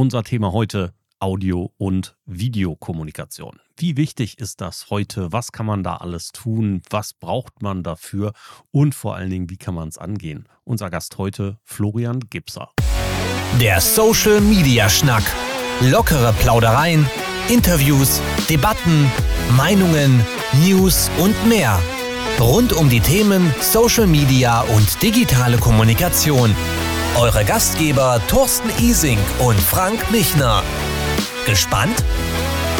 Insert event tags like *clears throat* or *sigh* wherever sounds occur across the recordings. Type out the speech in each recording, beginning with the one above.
Unser Thema heute Audio- und Videokommunikation. Wie wichtig ist das heute? Was kann man da alles tun? Was braucht man dafür? Und vor allen Dingen, wie kann man es angehen? Unser Gast heute, Florian Gipser. Der Social Media Schnack. Lockere Plaudereien, Interviews, Debatten, Meinungen, News und mehr. Rund um die Themen Social Media und digitale Kommunikation. Eure Gastgeber Thorsten Ising und Frank Michner. Gespannt?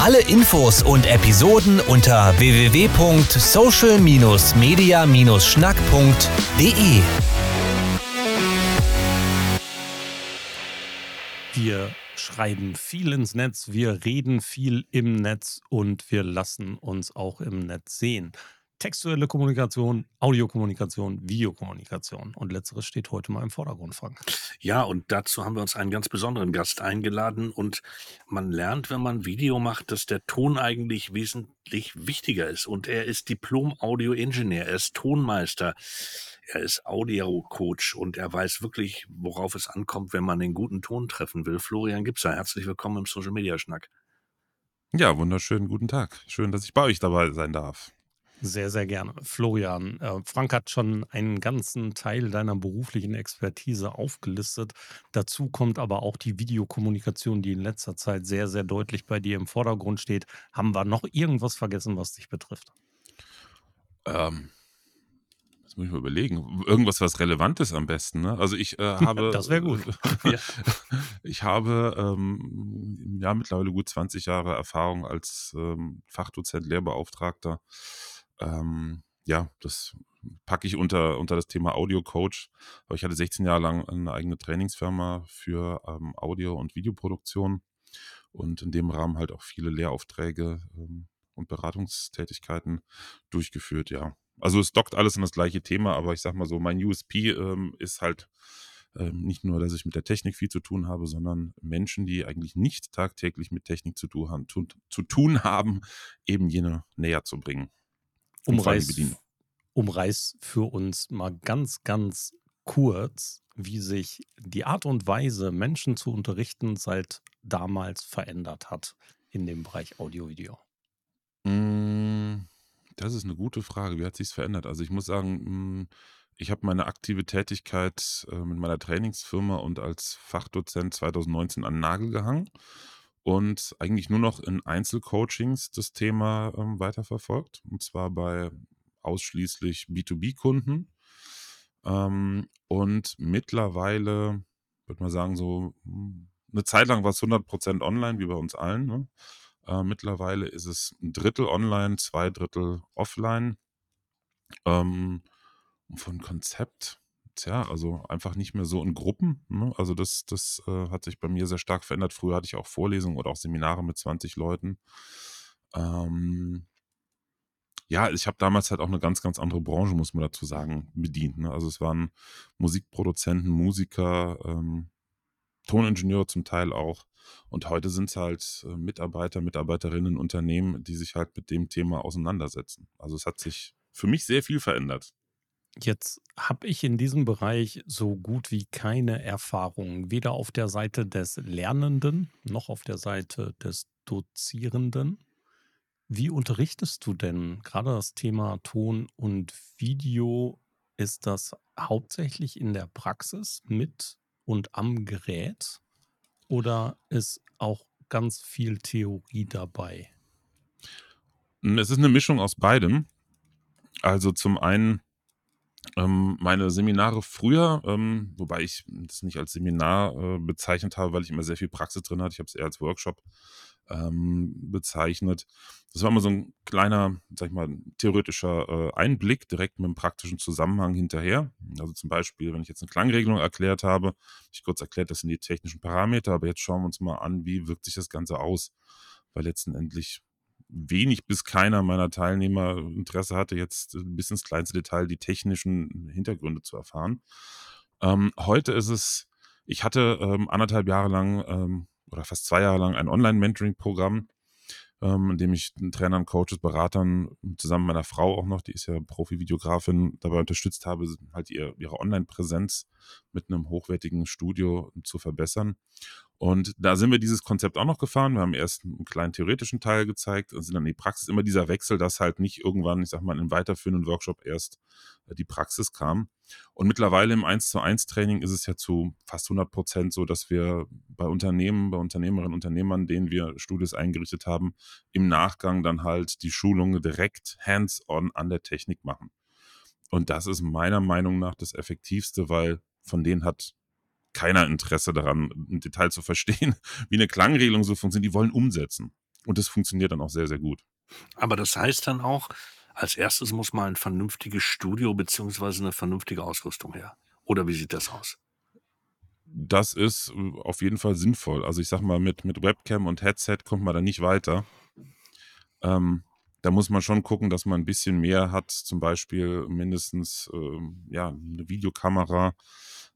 Alle Infos und Episoden unter www.social-media-schnack.de. Wir schreiben viel ins Netz, wir reden viel im Netz und wir lassen uns auch im Netz sehen textuelle Kommunikation, Audiokommunikation, Videokommunikation. Und letzteres steht heute mal im Vordergrund, Frank. Ja, und dazu haben wir uns einen ganz besonderen Gast eingeladen. Und man lernt, wenn man Video macht, dass der Ton eigentlich wesentlich wichtiger ist. Und er ist Diplom-Audio-Ingenieur, er ist Tonmeister, er ist Audio-Coach und er weiß wirklich, worauf es ankommt, wenn man den guten Ton treffen will. Florian Gipser, herzlich willkommen im Social Media Schnack. Ja, wunderschönen guten Tag. Schön, dass ich bei euch dabei sein darf. Sehr, sehr gerne. Florian, äh, Frank hat schon einen ganzen Teil deiner beruflichen Expertise aufgelistet. Dazu kommt aber auch die Videokommunikation, die in letzter Zeit sehr, sehr deutlich bei dir im Vordergrund steht. Haben wir noch irgendwas vergessen, was dich betrifft? Ähm, das muss ich mal überlegen. Irgendwas, was relevant ist am besten. Ne? Also ich äh, *laughs* habe. das wäre gut. *laughs* ich habe ähm, ja mittlerweile gut 20 Jahre Erfahrung als ähm, Fachdozent, Lehrbeauftragter ähm, ja, das packe ich unter, unter das Thema Audio Coach. Aber ich hatte 16 Jahre lang eine eigene Trainingsfirma für ähm, Audio- und Videoproduktion und in dem Rahmen halt auch viele Lehraufträge ähm, und Beratungstätigkeiten durchgeführt, ja. Also es dockt alles in das gleiche Thema, aber ich sag mal so, mein USP ähm, ist halt ähm, nicht nur, dass ich mit der Technik viel zu tun habe, sondern Menschen, die eigentlich nicht tagtäglich mit Technik zu tun haben, zu, zu tun haben eben jene näher zu bringen umreiß, umreiß für uns mal ganz, ganz kurz, wie sich die Art und Weise, Menschen zu unterrichten, seit damals verändert hat in dem Bereich Audio-Video. Mm, das ist eine gute Frage. Wie hat sich es verändert? Also ich muss sagen, mm, ich habe meine aktive Tätigkeit äh, mit meiner Trainingsfirma und als Fachdozent 2019 an den Nagel gehangen und eigentlich nur noch in Einzelcoachings das Thema ähm, weiterverfolgt. Und zwar bei ausschließlich B2B-Kunden. Ähm, und mittlerweile, würde man sagen, so hm, eine Zeit lang war es 100% online, wie bei uns allen. Ne? Äh, mittlerweile ist es ein Drittel online, zwei Drittel offline. Ähm, von Konzept ja, also einfach nicht mehr so in Gruppen. Ne? Also das, das äh, hat sich bei mir sehr stark verändert. Früher hatte ich auch Vorlesungen oder auch Seminare mit 20 Leuten. Ähm, ja, ich habe damals halt auch eine ganz, ganz andere Branche, muss man dazu sagen, bedient. Ne? Also es waren Musikproduzenten, Musiker, ähm, Toningenieure zum Teil auch. Und heute sind es halt äh, Mitarbeiter, Mitarbeiterinnen, Unternehmen, die sich halt mit dem Thema auseinandersetzen. Also es hat sich für mich sehr viel verändert. Jetzt habe ich in diesem Bereich so gut wie keine Erfahrung, weder auf der Seite des Lernenden noch auf der Seite des Dozierenden. Wie unterrichtest du denn gerade das Thema Ton und Video? Ist das hauptsächlich in der Praxis mit und am Gerät oder ist auch ganz viel Theorie dabei? Es ist eine Mischung aus beidem. Also zum einen ähm, meine Seminare früher, ähm, wobei ich das nicht als Seminar äh, bezeichnet habe, weil ich immer sehr viel Praxis drin hatte. Ich habe es eher als Workshop ähm, bezeichnet. Das war immer so ein kleiner, sag ich mal, theoretischer äh, Einblick direkt mit einem praktischen Zusammenhang hinterher. Also zum Beispiel, wenn ich jetzt eine Klangregelung erklärt habe, ich kurz erklärt, das sind die technischen Parameter, aber jetzt schauen wir uns mal an, wie wirkt sich das Ganze aus. Weil letztendlich wenig bis keiner meiner Teilnehmer Interesse hatte, jetzt bis ins kleinste Detail die technischen Hintergründe zu erfahren. Ähm, heute ist es, ich hatte ähm, anderthalb Jahre lang ähm, oder fast zwei Jahre lang ein Online-Mentoring-Programm, ähm, in dem ich Trainern, Coaches, Beratern zusammen mit meiner Frau auch noch, die ist ja Profi-Videografin, dabei unterstützt habe, halt ihr, ihre Online-Präsenz mit einem hochwertigen Studio zu verbessern. Und da sind wir dieses Konzept auch noch gefahren. Wir haben erst einen kleinen theoretischen Teil gezeigt und sind dann in die Praxis. Immer dieser Wechsel, dass halt nicht irgendwann, ich sag mal, einem weiterführenden Workshop erst äh, die Praxis kam. Und mittlerweile im 1 zu 1 Training ist es ja zu fast 100 Prozent so, dass wir bei Unternehmen, bei Unternehmerinnen und Unternehmern, denen wir Studios eingerichtet haben, im Nachgang dann halt die Schulungen direkt hands-on an der Technik machen. Und das ist meiner Meinung nach das Effektivste, weil von denen hat keiner Interesse daran, im Detail zu verstehen, *laughs* wie eine Klangregelung so funktioniert. Die wollen umsetzen. Und das funktioniert dann auch sehr, sehr gut. Aber das heißt dann auch, als erstes muss mal ein vernünftiges Studio beziehungsweise eine vernünftige Ausrüstung her. Oder wie sieht das aus? Das ist äh, auf jeden Fall sinnvoll. Also ich sag mal, mit, mit Webcam und Headset kommt man da nicht weiter. Ähm, da muss man schon gucken, dass man ein bisschen mehr hat, zum Beispiel mindestens ähm, ja, eine Videokamera,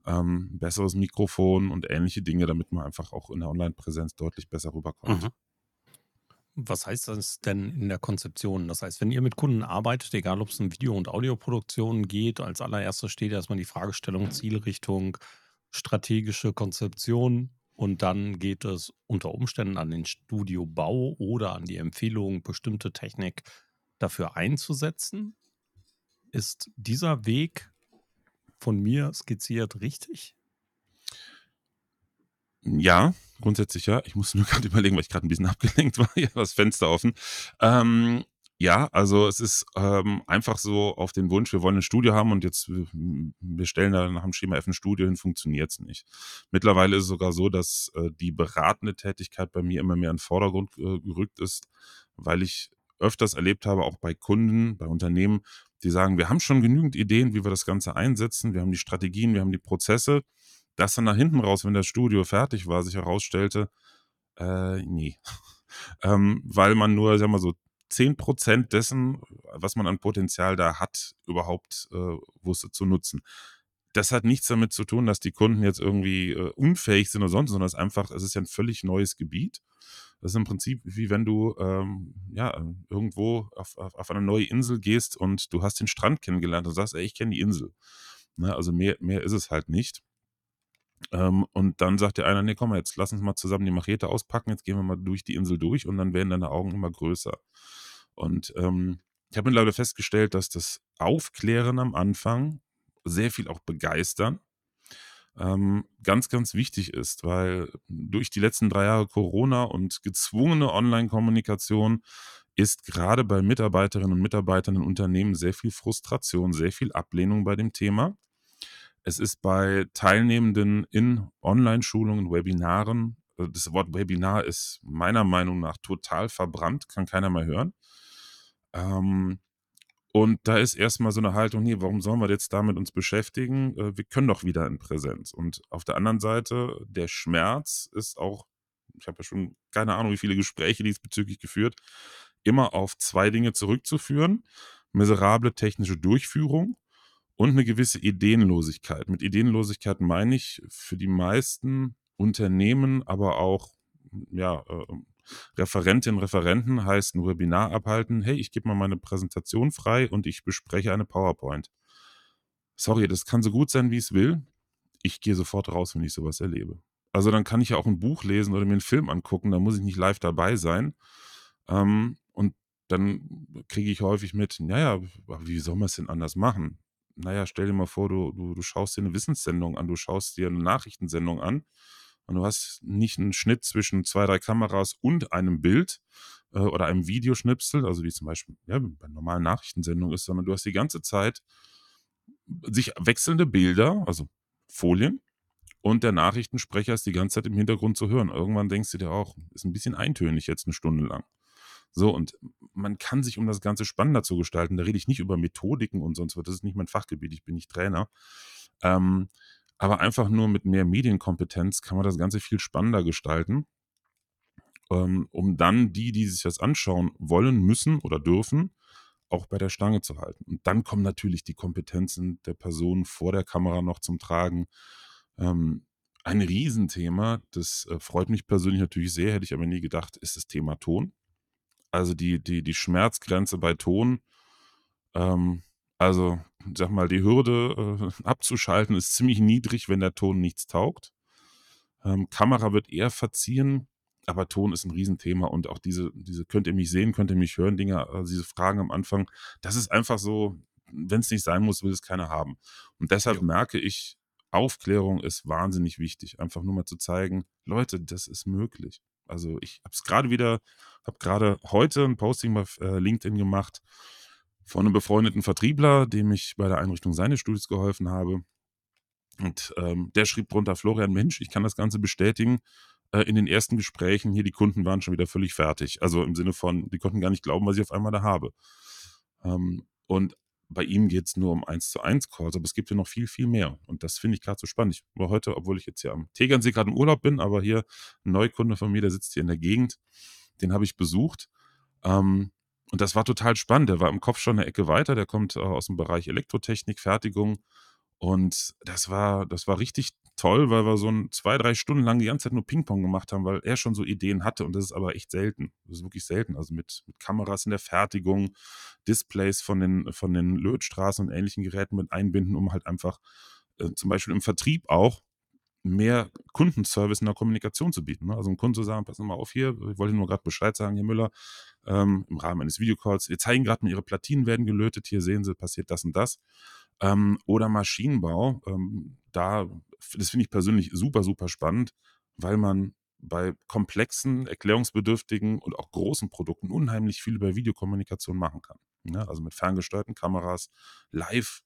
ähm, besseres Mikrofon und ähnliche Dinge, damit man einfach auch in der Online-Präsenz deutlich besser rüberkommt. Mhm. Was heißt das denn in der Konzeption? Das heißt, wenn ihr mit Kunden arbeitet, egal ob es um Video- und Audioproduktion geht, als allererstes steht erstmal die Fragestellung, Zielrichtung, strategische Konzeption und dann geht es unter Umständen an den Studiobau oder an die Empfehlung, bestimmte Technik dafür einzusetzen. Ist dieser Weg von mir skizziert richtig? Ja, grundsätzlich ja. Ich muss *laughs* nur gerade überlegen, weil ich gerade ein bisschen abgelenkt war. *laughs* Hier das Fenster offen. Ähm, ja, also es ist ähm, einfach so auf den Wunsch, wir wollen ein Studio haben und jetzt wir stellen da nach dem Schema F ein Studio hin, funktioniert es nicht. Mittlerweile ist es sogar so, dass äh, die beratende Tätigkeit bei mir immer mehr in den Vordergrund äh, gerückt ist, weil ich öfters erlebt habe, auch bei Kunden, bei Unternehmen, die sagen, wir haben schon genügend Ideen, wie wir das Ganze einsetzen, wir haben die Strategien, wir haben die Prozesse, dass dann nach hinten raus, wenn das Studio fertig war, sich herausstellte, äh, nee. *laughs* ähm, weil man nur, sag mal so, 10% dessen, was man an Potenzial da hat, überhaupt äh, wusste zu nutzen. Das hat nichts damit zu tun, dass die Kunden jetzt irgendwie äh, unfähig sind oder sonst, sondern es ist einfach, es ist ja ein völlig neues Gebiet. Das ist im Prinzip wie wenn du ähm, ja irgendwo auf, auf, auf, eine neue Insel gehst und du hast den Strand kennengelernt und sagst, ey, ich kenne die Insel. Ne, also mehr, mehr ist es halt nicht. Ähm, und dann sagt der einer, nee, komm mal, jetzt lass uns mal zusammen die Machete auspacken, jetzt gehen wir mal durch die Insel durch und dann werden deine Augen immer größer. Und ähm, ich habe mittlerweile festgestellt, dass das Aufklären am Anfang sehr viel auch begeistern ähm, ganz, ganz wichtig ist, weil durch die letzten drei Jahre Corona und gezwungene Online-Kommunikation ist gerade bei Mitarbeiterinnen und Mitarbeitern in Unternehmen sehr viel Frustration, sehr viel Ablehnung bei dem Thema. Es ist bei Teilnehmenden in Online-Schulungen, Webinaren, äh, das Wort Webinar ist meiner Meinung nach total verbrannt, kann keiner mehr hören. Ähm, und da ist erstmal so eine Haltung, nee, warum sollen wir jetzt damit uns beschäftigen? Äh, wir können doch wieder in Präsenz. Und auf der anderen Seite, der Schmerz ist auch, ich habe ja schon keine Ahnung, wie viele Gespräche diesbezüglich geführt, immer auf zwei Dinge zurückzuführen. Miserable technische Durchführung und eine gewisse Ideenlosigkeit. Mit Ideenlosigkeit meine ich für die meisten Unternehmen, aber auch ja, äh, Referentinnen, Referenten heißt ein Webinar abhalten. Hey, ich gebe mal meine Präsentation frei und ich bespreche eine PowerPoint. Sorry, das kann so gut sein, wie es will. Ich gehe sofort raus, wenn ich sowas erlebe. Also dann kann ich ja auch ein Buch lesen oder mir einen Film angucken, da muss ich nicht live dabei sein. Ähm, und dann kriege ich häufig mit, naja, wie soll man es denn anders machen? Naja, stell dir mal vor, du, du, du schaust dir eine Wissenssendung an, du schaust dir eine Nachrichtensendung an und du hast nicht einen Schnitt zwischen zwei, drei Kameras und einem Bild äh, oder einem Videoschnipsel, also wie zum Beispiel ja, bei normalen Nachrichtensendungen ist, sondern du hast die ganze Zeit sich wechselnde Bilder, also Folien, und der Nachrichtensprecher ist die ganze Zeit im Hintergrund zu hören. Irgendwann denkst du dir auch, ist ein bisschen eintönig jetzt eine Stunde lang. So, und man kann sich, um das Ganze spannender zu gestalten, da rede ich nicht über Methodiken und sonst was, das ist nicht mein Fachgebiet, ich bin nicht Trainer. Ähm, aber einfach nur mit mehr Medienkompetenz kann man das Ganze viel spannender gestalten, ähm, um dann die, die sich das anschauen wollen, müssen oder dürfen, auch bei der Stange zu halten. Und dann kommen natürlich die Kompetenzen der Person vor der Kamera noch zum Tragen. Ähm, ein Riesenthema, das äh, freut mich persönlich natürlich sehr, hätte ich aber nie gedacht, ist das Thema Ton. Also die, die, die Schmerzgrenze bei Ton ähm, also, sag mal, die Hürde äh, abzuschalten ist ziemlich niedrig, wenn der Ton nichts taugt. Ähm, Kamera wird eher verziehen, aber Ton ist ein Riesenthema und auch diese, diese könnt ihr mich sehen, könnt ihr mich hören, Dinge, also diese Fragen am Anfang, das ist einfach so, wenn es nicht sein muss, will es keiner haben. Und deshalb jo. merke ich, Aufklärung ist wahnsinnig wichtig. Einfach nur mal zu zeigen, Leute, das ist möglich. Also ich habe es gerade wieder, habe gerade heute ein Posting bei äh, LinkedIn gemacht von einem befreundeten Vertriebler, dem ich bei der Einrichtung seines Studios geholfen habe. Und ähm, der schrieb drunter, Florian, Mensch, ich kann das Ganze bestätigen. Äh, in den ersten Gesprächen hier, die Kunden waren schon wieder völlig fertig. Also im Sinne von, die konnten gar nicht glauben, was ich auf einmal da habe. Ähm, und bei ihm geht es nur um 1 zu 1 Calls, aber es gibt ja noch viel, viel mehr. Und das finde ich gerade so spannend. Ich war heute, obwohl ich jetzt hier am Tegernsee gerade im Urlaub bin, aber hier ein Neukunde von mir, der sitzt hier in der Gegend, den habe ich besucht. Ähm, und das war total spannend. Der war im Kopf schon eine Ecke weiter. Der kommt äh, aus dem Bereich Elektrotechnik, Fertigung. Und das war, das war richtig toll, weil wir so ein, zwei, drei Stunden lang die ganze Zeit nur Ping-Pong gemacht haben, weil er schon so Ideen hatte. Und das ist aber echt selten. Das ist wirklich selten. Also mit, mit Kameras in der Fertigung, Displays von den, von den Lötstraßen und ähnlichen Geräten mit einbinden, um halt einfach äh, zum Beispiel im Vertrieb auch mehr Kundenservice in der Kommunikation zu bieten. Ne? Also ein Kunde zu sagen, pass mal auf hier, ich wollte nur gerade Bescheid sagen, Herr Müller, ähm, im Rahmen eines Videocalls, wir zeigen gerade mal, Ihre Platinen werden gelötet, hier sehen Sie, passiert das und das. Ähm, oder Maschinenbau, ähm, da, das finde ich persönlich super, super spannend, weil man bei komplexen, erklärungsbedürftigen und auch großen Produkten unheimlich viel über Videokommunikation machen kann. Ne? Also mit ferngesteuerten Kameras, live,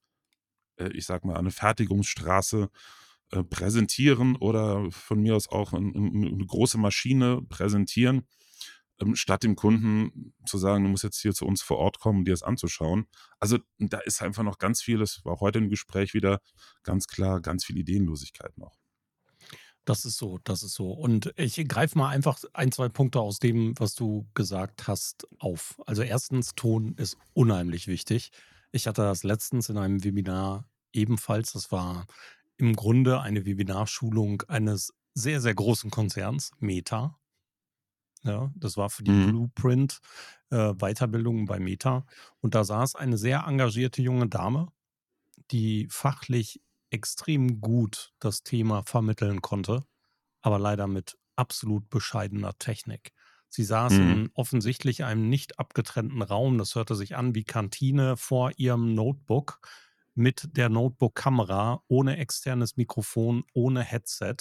äh, ich sag mal, eine Fertigungsstraße äh, präsentieren oder von mir aus auch ein, ein, eine große Maschine präsentieren, ähm, statt dem Kunden zu sagen, du musst jetzt hier zu uns vor Ort kommen, um dir das anzuschauen. Also da ist einfach noch ganz viel, das war heute im Gespräch wieder ganz klar, ganz viel Ideenlosigkeit noch. Das ist so, das ist so. Und ich greife mal einfach ein, zwei Punkte aus dem, was du gesagt hast, auf. Also erstens, Ton ist unheimlich wichtig. Ich hatte das letztens in einem Webinar ebenfalls, das war im Grunde eine Webinarschulung eines sehr, sehr großen Konzerns, Meta. Ja, das war für die mhm. Blueprint äh, Weiterbildung bei Meta. Und da saß eine sehr engagierte junge Dame, die fachlich extrem gut das Thema vermitteln konnte, aber leider mit absolut bescheidener Technik. Sie saß mhm. in offensichtlich einem nicht abgetrennten Raum, das hörte sich an wie Kantine vor ihrem Notebook mit der Notebook-Kamera, ohne externes Mikrofon, ohne Headset.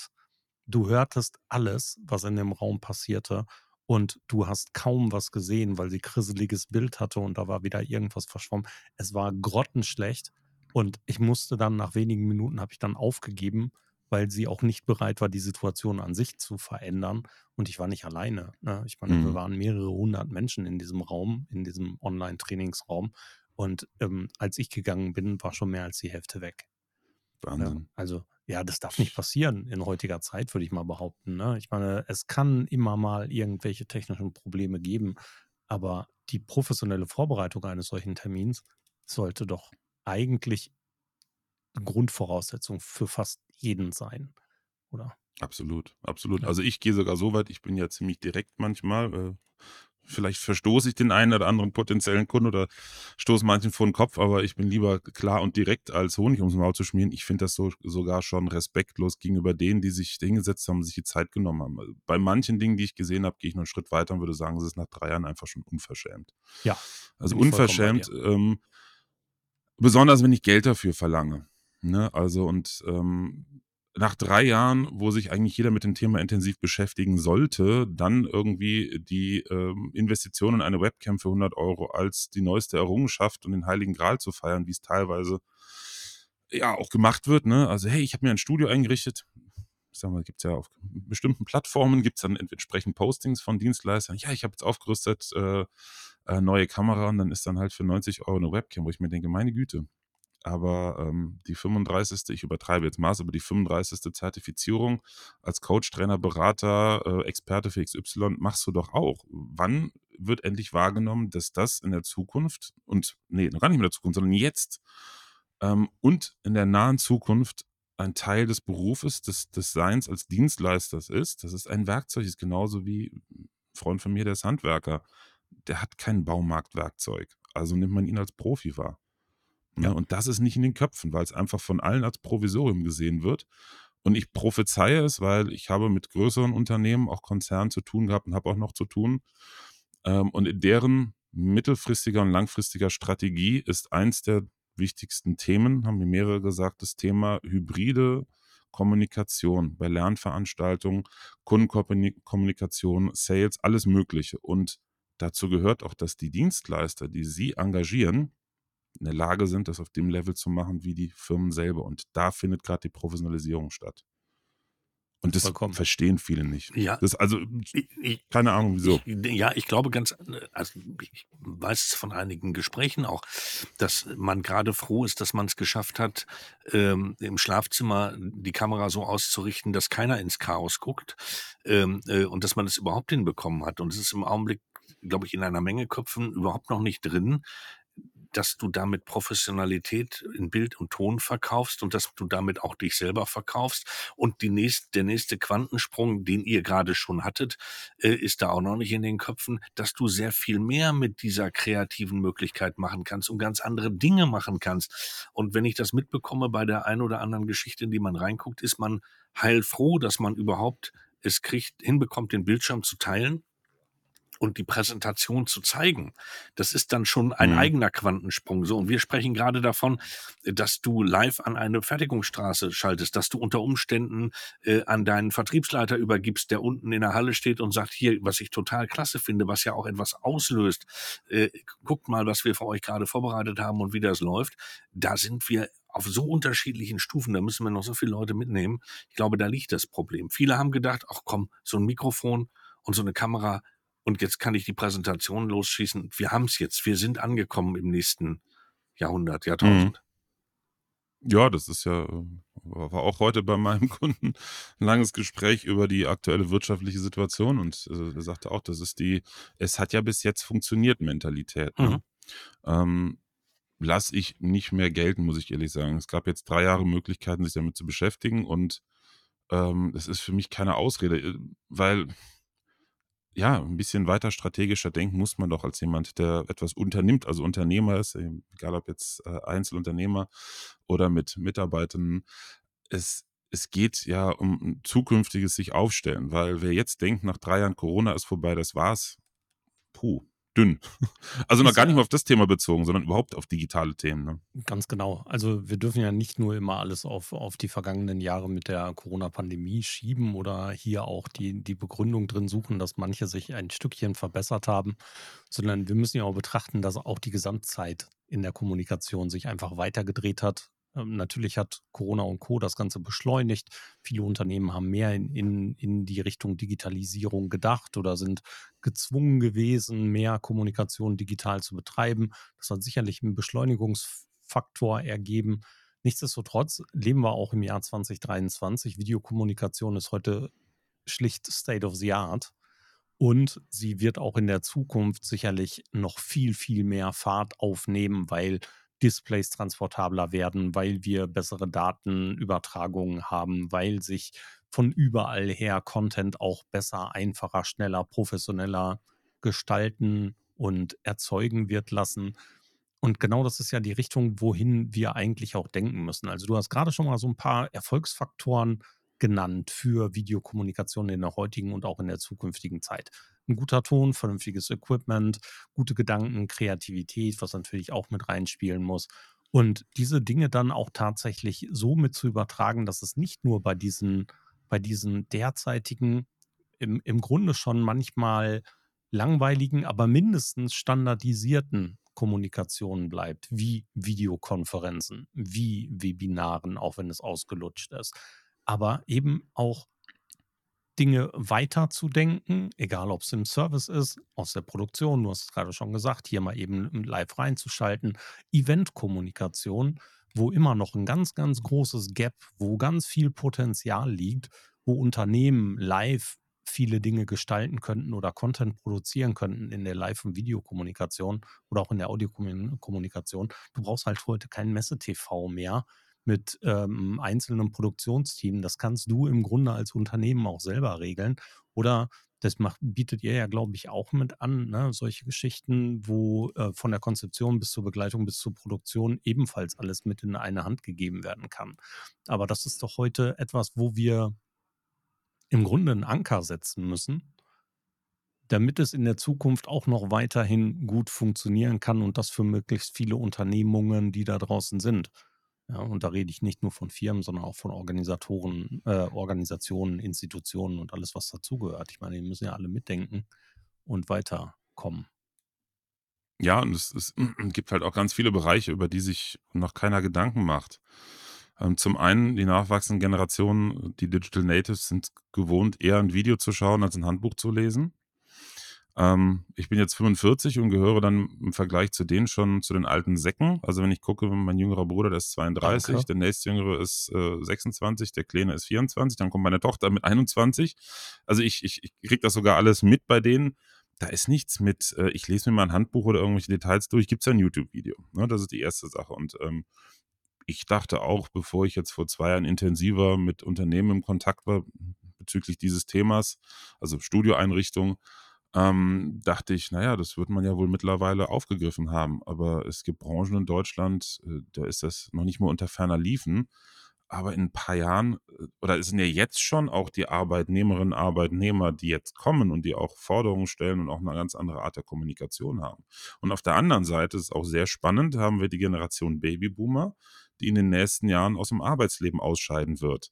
Du hörtest alles, was in dem Raum passierte und du hast kaum was gesehen, weil sie krisseliges Bild hatte und da war wieder irgendwas verschwommen. Es war grottenschlecht und ich musste dann nach wenigen Minuten habe ich dann aufgegeben, weil sie auch nicht bereit war, die Situation an sich zu verändern. Und ich war nicht alleine. Ne? Ich meine, mhm. wir waren mehrere hundert Menschen in diesem Raum, in diesem Online-Trainingsraum. Und ähm, als ich gegangen bin, war schon mehr als die Hälfte weg. Wahnsinn. Ja, also, ja, das darf nicht passieren in heutiger Zeit, würde ich mal behaupten. Ne? Ich meine, es kann immer mal irgendwelche technischen Probleme geben, aber die professionelle Vorbereitung eines solchen Termins sollte doch eigentlich Grundvoraussetzung für fast jeden sein, oder? Absolut, absolut. Ja. Also ich gehe sogar so weit, ich bin ja ziemlich direkt manchmal. Äh, vielleicht verstoße ich den einen oder anderen potenziellen Kunden oder stoße manchen vor den Kopf, aber ich bin lieber klar und direkt als Honig ums Maul zu schmieren. Ich finde das so, sogar schon respektlos gegenüber denen, die sich hingesetzt haben, sich die Zeit genommen haben. Also bei manchen Dingen, die ich gesehen habe, gehe ich noch einen Schritt weiter und würde sagen, es ist nach drei Jahren einfach schon unverschämt. Ja. Also unverschämt, ähm, besonders wenn ich Geld dafür verlange. Ne? Also und ähm, nach drei Jahren, wo sich eigentlich jeder mit dem Thema intensiv beschäftigen sollte, dann irgendwie die ähm, Investition in eine Webcam für 100 Euro als die neueste Errungenschaft und den Heiligen Gral zu feiern, wie es teilweise ja auch gemacht wird. Ne? Also hey, ich habe mir ein Studio eingerichtet. Ich sag mal, gibt es ja auf bestimmten Plattformen, gibt es dann entsprechend Postings von Dienstleistern. Ja, ich habe jetzt aufgerüstet, äh, äh, neue Kamera und dann ist dann halt für 90 Euro eine Webcam, wo ich mir denke, meine Güte, aber ähm, die 35. ich übertreibe jetzt Maß, aber die 35. Zertifizierung als Coach, Trainer, Berater, äh, Experte für XY machst du doch auch. Wann wird endlich wahrgenommen, dass das in der Zukunft und, nee, noch gar nicht mehr in der Zukunft, sondern jetzt ähm, und in der nahen Zukunft ein Teil des Berufes, des, des Seins als Dienstleisters ist. Das ist ein Werkzeug, ist genauso wie ein Freund von mir, der ist Handwerker. Der hat kein Baumarktwerkzeug. Also nimmt man ihn als Profi wahr. Ja, und das ist nicht in den Köpfen, weil es einfach von allen als Provisorium gesehen wird. Und ich prophezeie es, weil ich habe mit größeren Unternehmen, auch Konzernen zu tun gehabt und habe auch noch zu tun. Ähm, und in deren mittelfristiger und langfristiger Strategie ist eins der wichtigsten Themen, haben mir mehrere gesagt, das Thema hybride Kommunikation bei Lernveranstaltungen, Kundenkommunikation, Sales, alles Mögliche. Und dazu gehört auch, dass die Dienstleister, die Sie engagieren, in der Lage sind, das auf dem Level zu machen wie die Firmen selber. Und da findet gerade die Professionalisierung statt. Und das Vollkommen. verstehen viele nicht. Ja. Das also, ich, keine Ahnung wieso. Ich, ja, ich glaube ganz, also ich weiß es von einigen Gesprächen auch, dass man gerade froh ist, dass man es geschafft hat, ähm, im Schlafzimmer die Kamera so auszurichten, dass keiner ins Chaos guckt ähm, äh, und dass man es überhaupt hinbekommen hat. Und es ist im Augenblick glaube ich, in einer Menge Köpfen überhaupt noch nicht drin, dass du damit Professionalität in Bild und Ton verkaufst und dass du damit auch dich selber verkaufst. Und die nächst, der nächste Quantensprung, den ihr gerade schon hattet, äh, ist da auch noch nicht in den Köpfen, dass du sehr viel mehr mit dieser kreativen Möglichkeit machen kannst und ganz andere Dinge machen kannst. Und wenn ich das mitbekomme bei der ein oder anderen Geschichte, in die man reinguckt, ist man heilfroh, dass man überhaupt es kriegt, hinbekommt, den Bildschirm zu teilen und die Präsentation zu zeigen, das ist dann schon ein mhm. eigener Quantensprung. So, und wir sprechen gerade davon, dass du live an eine Fertigungsstraße schaltest, dass du unter Umständen äh, an deinen Vertriebsleiter übergibst, der unten in der Halle steht und sagt, hier, was ich total klasse finde, was ja auch etwas auslöst, äh, guckt mal, was wir für euch gerade vorbereitet haben und wie das läuft. Da sind wir auf so unterschiedlichen Stufen, da müssen wir noch so viele Leute mitnehmen. Ich glaube, da liegt das Problem. Viele haben gedacht, ach komm, so ein Mikrofon und so eine Kamera, und jetzt kann ich die Präsentation losschießen. Wir haben es jetzt. Wir sind angekommen im nächsten Jahrhundert, Jahrtausend. Mhm. Ja, das ist ja, war auch heute bei meinem *laughs* Kunden ein langes Gespräch über die aktuelle wirtschaftliche Situation und äh, er sagte auch, das ist die, es hat ja bis jetzt funktioniert, Mentalität. Ne? Mhm. Ähm, lass ich nicht mehr gelten, muss ich ehrlich sagen. Es gab jetzt drei Jahre Möglichkeiten, sich damit zu beschäftigen und ähm, das ist für mich keine Ausrede, äh, weil ja, ein bisschen weiter strategischer denken muss man doch als jemand, der etwas unternimmt, also Unternehmer ist, egal ob jetzt äh, Einzelunternehmer oder mit Mitarbeitern. Es, es geht ja um zukünftiges sich aufstellen, weil wer jetzt denkt, nach drei Jahren Corona ist vorbei, das war's, puh, dünn. *laughs* Also noch gar nicht mal auf das Thema bezogen, sondern überhaupt auf digitale Themen. Ne? Ganz genau. Also wir dürfen ja nicht nur immer alles auf, auf die vergangenen Jahre mit der Corona-Pandemie schieben oder hier auch die, die Begründung drin suchen, dass manche sich ein Stückchen verbessert haben, sondern wir müssen ja auch betrachten, dass auch die Gesamtzeit in der Kommunikation sich einfach weitergedreht hat. Ähm, natürlich hat Corona und Co. das Ganze beschleunigt. Viele Unternehmen haben mehr in, in, in die Richtung Digitalisierung gedacht oder sind gezwungen gewesen, mehr Kommunikation digital zu betreiben. Das hat sicherlich einen Beschleunigungsfaktor ergeben. Nichtsdestotrotz leben wir auch im Jahr 2023. Videokommunikation ist heute schlicht State of the Art. Und sie wird auch in der Zukunft sicherlich noch viel, viel mehr Fahrt aufnehmen, weil Displays transportabler werden, weil wir bessere Datenübertragungen haben, weil sich von überall her Content auch besser, einfacher, schneller, professioneller gestalten und erzeugen wird lassen. Und genau das ist ja die Richtung, wohin wir eigentlich auch denken müssen. Also du hast gerade schon mal so ein paar Erfolgsfaktoren genannt für Videokommunikation in der heutigen und auch in der zukünftigen Zeit ein guter Ton, vernünftiges Equipment, gute Gedanken, Kreativität, was natürlich auch mit reinspielen muss. Und diese Dinge dann auch tatsächlich so mit zu übertragen, dass es nicht nur bei diesen, bei diesen derzeitigen, im, im Grunde schon manchmal langweiligen, aber mindestens standardisierten Kommunikationen bleibt, wie Videokonferenzen, wie Webinaren, auch wenn es ausgelutscht ist. Aber eben auch Dinge weiterzudenken, egal ob es im Service ist, aus der Produktion, du hast es gerade schon gesagt, hier mal eben live reinzuschalten, Eventkommunikation, wo immer noch ein ganz, ganz großes Gap, wo ganz viel Potenzial liegt, wo Unternehmen live viele Dinge gestalten könnten oder Content produzieren könnten in der Live- und Videokommunikation oder auch in der Audiokommunikation. Du brauchst halt heute kein Messe-TV mehr, mit ähm, einzelnen Produktionsteams. Das kannst du im Grunde als Unternehmen auch selber regeln. Oder Das macht, bietet ihr ja, glaube ich, auch mit an, ne? solche Geschichten, wo äh, von der Konzeption bis zur Begleitung bis zur Produktion ebenfalls alles mit in eine Hand gegeben werden kann. Aber das ist doch heute etwas, wo wir im Grunde einen Anker setzen müssen, damit es in der Zukunft auch noch weiterhin gut funktionieren kann und das für möglichst viele Unternehmungen, die da draußen sind. Ja, und da rede ich nicht nur von Firmen, sondern auch von Organisatoren, äh, Organisationen, Institutionen und alles, was dazugehört. Ich meine, die müssen ja alle mitdenken und weiterkommen. Ja, und es, es, *clears throat* gibt halt auch ganz viele Bereiche, über die sich noch keiner Gedanken macht. Ähm, zum einen, die nachwachsenden Generationen, die Digital Natives, sind gewohnt, eher ein Video zu schauen, als ein Handbuch zu lesen. Ähm, ich bin jetzt 45 und gehöre dann im Vergleich zu denen schon zu den alten Säcken. Also wenn ich gucke, mein jüngerer Bruder, der ist 32, Danke. der nächstjüngere ist äh, 26, der Kleine ist 24, dann kommt meine Tochter mit 21. Also ich, ich, ich kriege das sogar alles mit bei denen. Da ist nichts mit, äh, ich lese mir mal ein Handbuch oder irgendwelche Details durch, gibt es ja ein YouTube-Video. Ne? Das ist die erste Sache. Und ähm, ich dachte auch, bevor ich jetzt vor zwei Jahren intensiver mit Unternehmen im Kontakt war bezüglich dieses Themas, also Studioeinrichtungen, ähm, dachte ich, naja, das wird man ja wohl mittlerweile aufgegriffen haben. Aber es gibt Branchen in Deutschland, äh, da ist das noch nicht mal unter ferner Liefen. Aber in ein paar Jahren, äh, oder es sind ja jetzt schon auch die Arbeitnehmerinnen, Arbeitnehmer, die jetzt kommen und die auch Forderungen stellen und auch eine ganz andere Art der Kommunikation haben. Und auf der anderen Seite ist auch sehr spannend, haben wir die Generation Babyboomer, die in den nächsten Jahren aus dem Arbeitsleben ausscheiden wird.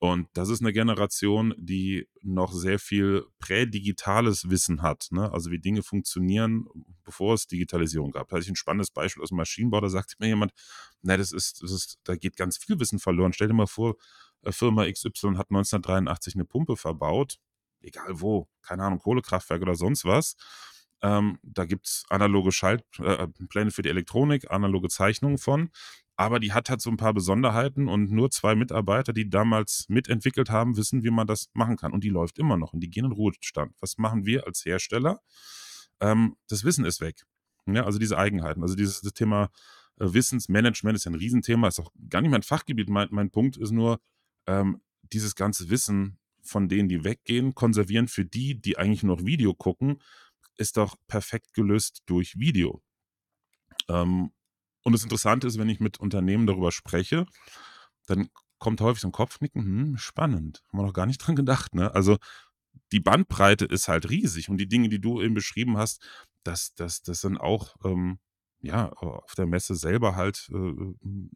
Und das ist eine Generation, die noch sehr viel prädigitales Wissen hat, ne? also wie Dinge funktionieren, bevor es Digitalisierung gab. Da hatte ich ein spannendes Beispiel aus dem Maschinenbau, da sagte mir jemand, na, das ist, das ist, da geht ganz viel Wissen verloren. Stell dir mal vor, äh, Firma XY hat 1983 eine Pumpe verbaut, egal wo, keine Ahnung, Kohlekraftwerk oder sonst was. Ähm, da gibt es analoge Schaltpläne äh, für die Elektronik, analoge Zeichnungen von aber die hat halt so ein paar Besonderheiten und nur zwei Mitarbeiter, die damals mitentwickelt haben, wissen, wie man das machen kann. Und die läuft immer noch und die gehen in Ruhestand. Was machen wir als Hersteller? Ähm, das Wissen ist weg. Ja, also diese Eigenheiten, also dieses Thema äh, Wissensmanagement ist ja ein Riesenthema, ist auch gar nicht mein Fachgebiet. Mein, mein Punkt ist nur, ähm, dieses ganze Wissen von denen, die weggehen, konservieren für die, die eigentlich nur noch Video gucken, ist doch perfekt gelöst durch Video. Ähm, und das Interessante ist, wenn ich mit Unternehmen darüber spreche, dann kommt häufig so ein Kopfnicken, hm, spannend, haben wir noch gar nicht dran gedacht. Ne? Also die Bandbreite ist halt riesig und die Dinge, die du eben beschrieben hast, das, das, das sind auch ähm, ja, auf der Messe selber halt äh,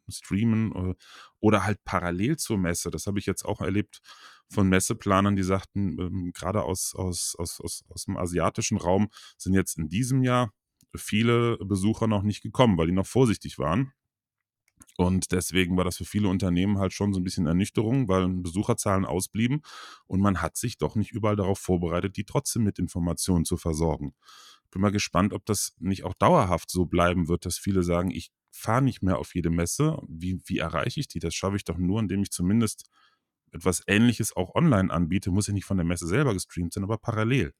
streamen äh, oder halt parallel zur Messe. Das habe ich jetzt auch erlebt von Messeplanern, die sagten, ähm, gerade aus, aus, aus, aus, aus dem asiatischen Raum sind jetzt in diesem Jahr viele Besucher noch nicht gekommen, weil die noch vorsichtig waren. Und deswegen war das für viele Unternehmen halt schon so ein bisschen Ernüchterung, weil Besucherzahlen ausblieben und man hat sich doch nicht überall darauf vorbereitet, die trotzdem mit Informationen zu versorgen. Bin mal gespannt, ob das nicht auch dauerhaft so bleiben wird, dass viele sagen, ich fahre nicht mehr auf jede Messe. Wie, wie erreiche ich die? Das schaffe ich doch nur, indem ich zumindest etwas Ähnliches auch online anbiete. Muss ja nicht von der Messe selber gestreamt sein, aber parallel.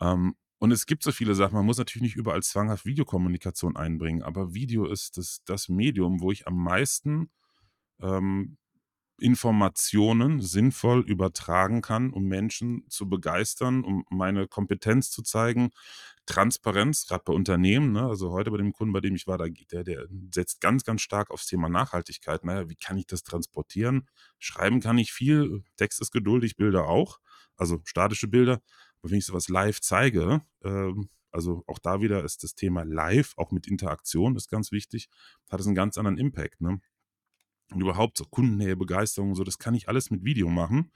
Ähm, und es gibt so viele Sachen. Man muss natürlich nicht überall zwanghaft Videokommunikation einbringen, aber Video ist das, das Medium, wo ich am meisten ähm, Informationen sinnvoll übertragen kann, um Menschen zu begeistern, um meine Kompetenz zu zeigen. Transparenz, gerade bei Unternehmen, ne? also heute bei dem Kunden, bei dem ich war, der, der setzt ganz, ganz stark aufs Thema Nachhaltigkeit. Naja, wie kann ich das transportieren? Schreiben kann ich viel, Text ist geduldig, Bilder auch, also statische Bilder. Aber wenn ich sowas live zeige, ähm, also auch da wieder ist das Thema live, auch mit Interaktion ist ganz wichtig, hat es einen ganz anderen Impact. Ne? Und überhaupt so Kundennähe, Begeisterung, so, das kann ich alles mit Video machen.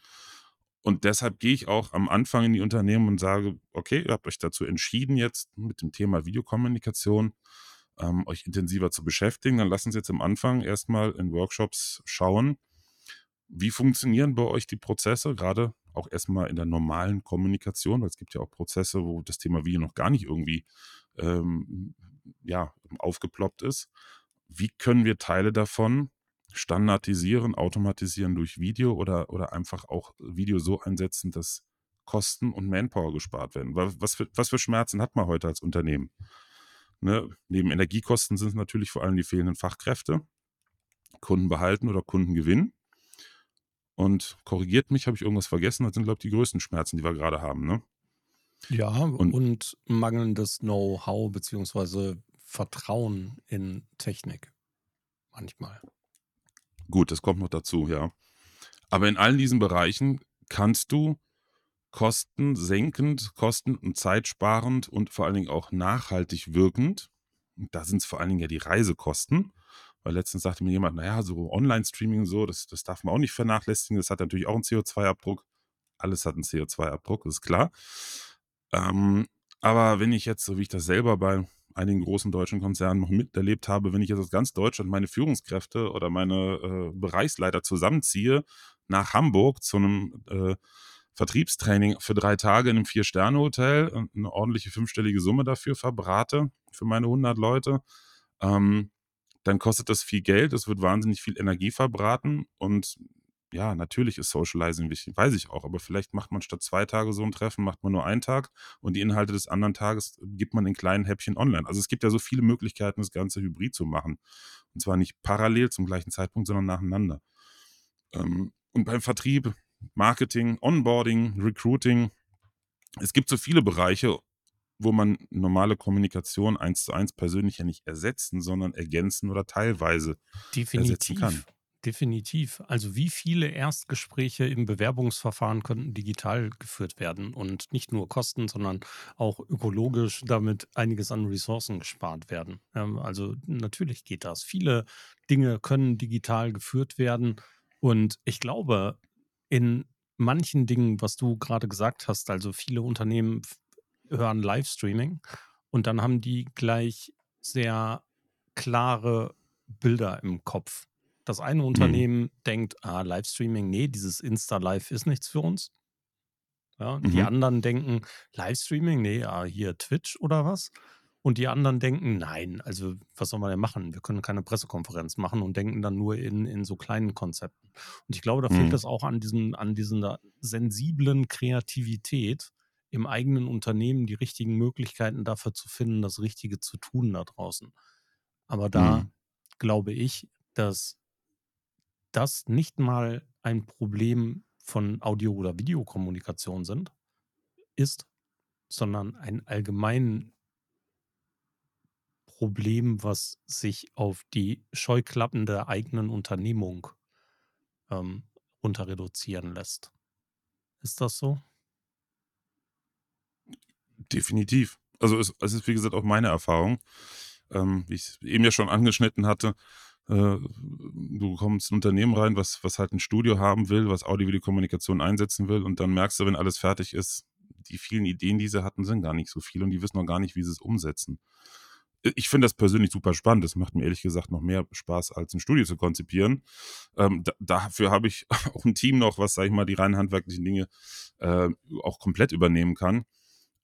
Und deshalb gehe ich auch am Anfang in die Unternehmen und sage, okay, ihr habt euch dazu entschieden, jetzt mit dem Thema Videokommunikation ähm, euch intensiver zu beschäftigen. Dann lasst uns jetzt am Anfang erstmal in Workshops schauen, wie funktionieren bei euch die Prozesse, gerade auch erstmal in der normalen Kommunikation, weil es gibt ja auch Prozesse, wo das Thema Video noch gar nicht irgendwie ähm, ja, aufgeploppt ist. Wie können wir Teile davon standardisieren, automatisieren durch Video oder, oder einfach auch Video so einsetzen, dass Kosten und Manpower gespart werden? Was für, was für Schmerzen hat man heute als Unternehmen? Ne? Neben Energiekosten sind es natürlich vor allem die fehlenden Fachkräfte, Kunden behalten oder Kunden gewinnen. Und korrigiert mich, habe ich irgendwas vergessen? Das sind, glaube ich, die größten Schmerzen, die wir gerade haben, ne? Ja, und, und mangelndes Know-how beziehungsweise Vertrauen in Technik. Manchmal. Gut, das kommt noch dazu, ja. Aber in allen diesen Bereichen kannst du kostensenkend, kosten- und zeitsparend und vor allen Dingen auch nachhaltig wirkend, da sind es vor allen Dingen ja die Reisekosten, weil letztens sagte mir jemand, naja, so Online-Streaming so, das, das darf man auch nicht vernachlässigen, das hat natürlich auch einen CO2-Abdruck. Alles hat einen CO2-Abdruck, ist klar. Ähm, aber wenn ich jetzt, so wie ich das selber bei einigen großen deutschen Konzernen noch miterlebt habe, wenn ich jetzt aus ganz Deutschland meine Führungskräfte oder meine äh, Bereichsleiter zusammenziehe nach Hamburg zu einem äh, Vertriebstraining für drei Tage in einem Vier-Sterne-Hotel und eine ordentliche fünfstellige Summe dafür verbrate für meine 100 Leute, ähm, dann kostet das viel Geld, es wird wahnsinnig viel Energie verbraten und ja, natürlich ist Socializing wichtig, weiß ich auch, aber vielleicht macht man statt zwei Tage so ein Treffen, macht man nur einen Tag und die Inhalte des anderen Tages gibt man in kleinen Häppchen online. Also es gibt ja so viele Möglichkeiten, das Ganze hybrid zu machen. Und zwar nicht parallel zum gleichen Zeitpunkt, sondern nacheinander. Ähm, und beim Vertrieb, Marketing, Onboarding, Recruiting, es gibt so viele Bereiche, wo man normale Kommunikation eins zu eins persönlich ja nicht ersetzen, sondern ergänzen oder teilweise ersetzen kann. Definitiv. Definitiv. Also wie viele Erstgespräche im Bewerbungsverfahren könnten digital geführt werden und nicht nur Kosten, sondern auch ökologisch damit einiges an Ressourcen gespart werden. Ähm, also natürlich geht das. Viele Dinge können digital geführt werden und ich glaube, in manchen Dingen, was du gerade gesagt hast, also viele Unternehmen hören Livestreaming und dann haben die gleich sehr klare Bilder im Kopf. Das eine Mhm. Unternehmen denkt, ah, Livestreaming, nee, dieses Insta-Live ist nichts für uns. Ja, die Mhm. anderen denken, Livestreaming, nee, ah, hier Twitch oder was? Und die anderen denken, nein, also was soll man denn machen? Wir können keine Pressekonferenz machen und denken dann nur in, in so kleinen Konzepten. Und ich glaube, da fehlt Mhm. es auch an diesen, an dieser sensiblen Kreativität im eigenen Unternehmen, die richtigen Möglichkeiten dafür zu finden, das Richtige zu tun da draußen. Aber da Mhm. glaube ich, dass das nicht mal ein Problem von Audio- oder Videokommunikation sind, ist, sondern ein allgemein Problem, was sich auf die Scheuklappen der eigenen Unternehmung ähm, runter reduzieren lässt. Ist das so? Definitiv. Also es, es ist, wie gesagt, auch meine Erfahrung. Ähm, wie ich es eben ja schon angeschnitten hatte, äh, du kommst in ein Unternehmen rein, was, was halt ein Studio haben will, was Audio-Video-Kommunikation einsetzen will und dann merkst du, wenn alles fertig ist, die vielen Ideen, die sie hatten, sind gar nicht so viel und die wissen noch gar nicht, wie sie es umsetzen. Ich finde das persönlich super spannend. Das macht mir ehrlich gesagt noch mehr Spaß, als ein Studio zu konzipieren. Ähm, da, dafür habe ich *laughs* auch ein Team noch, was, sag ich mal, die rein handwerklichen Dinge äh, auch komplett übernehmen kann.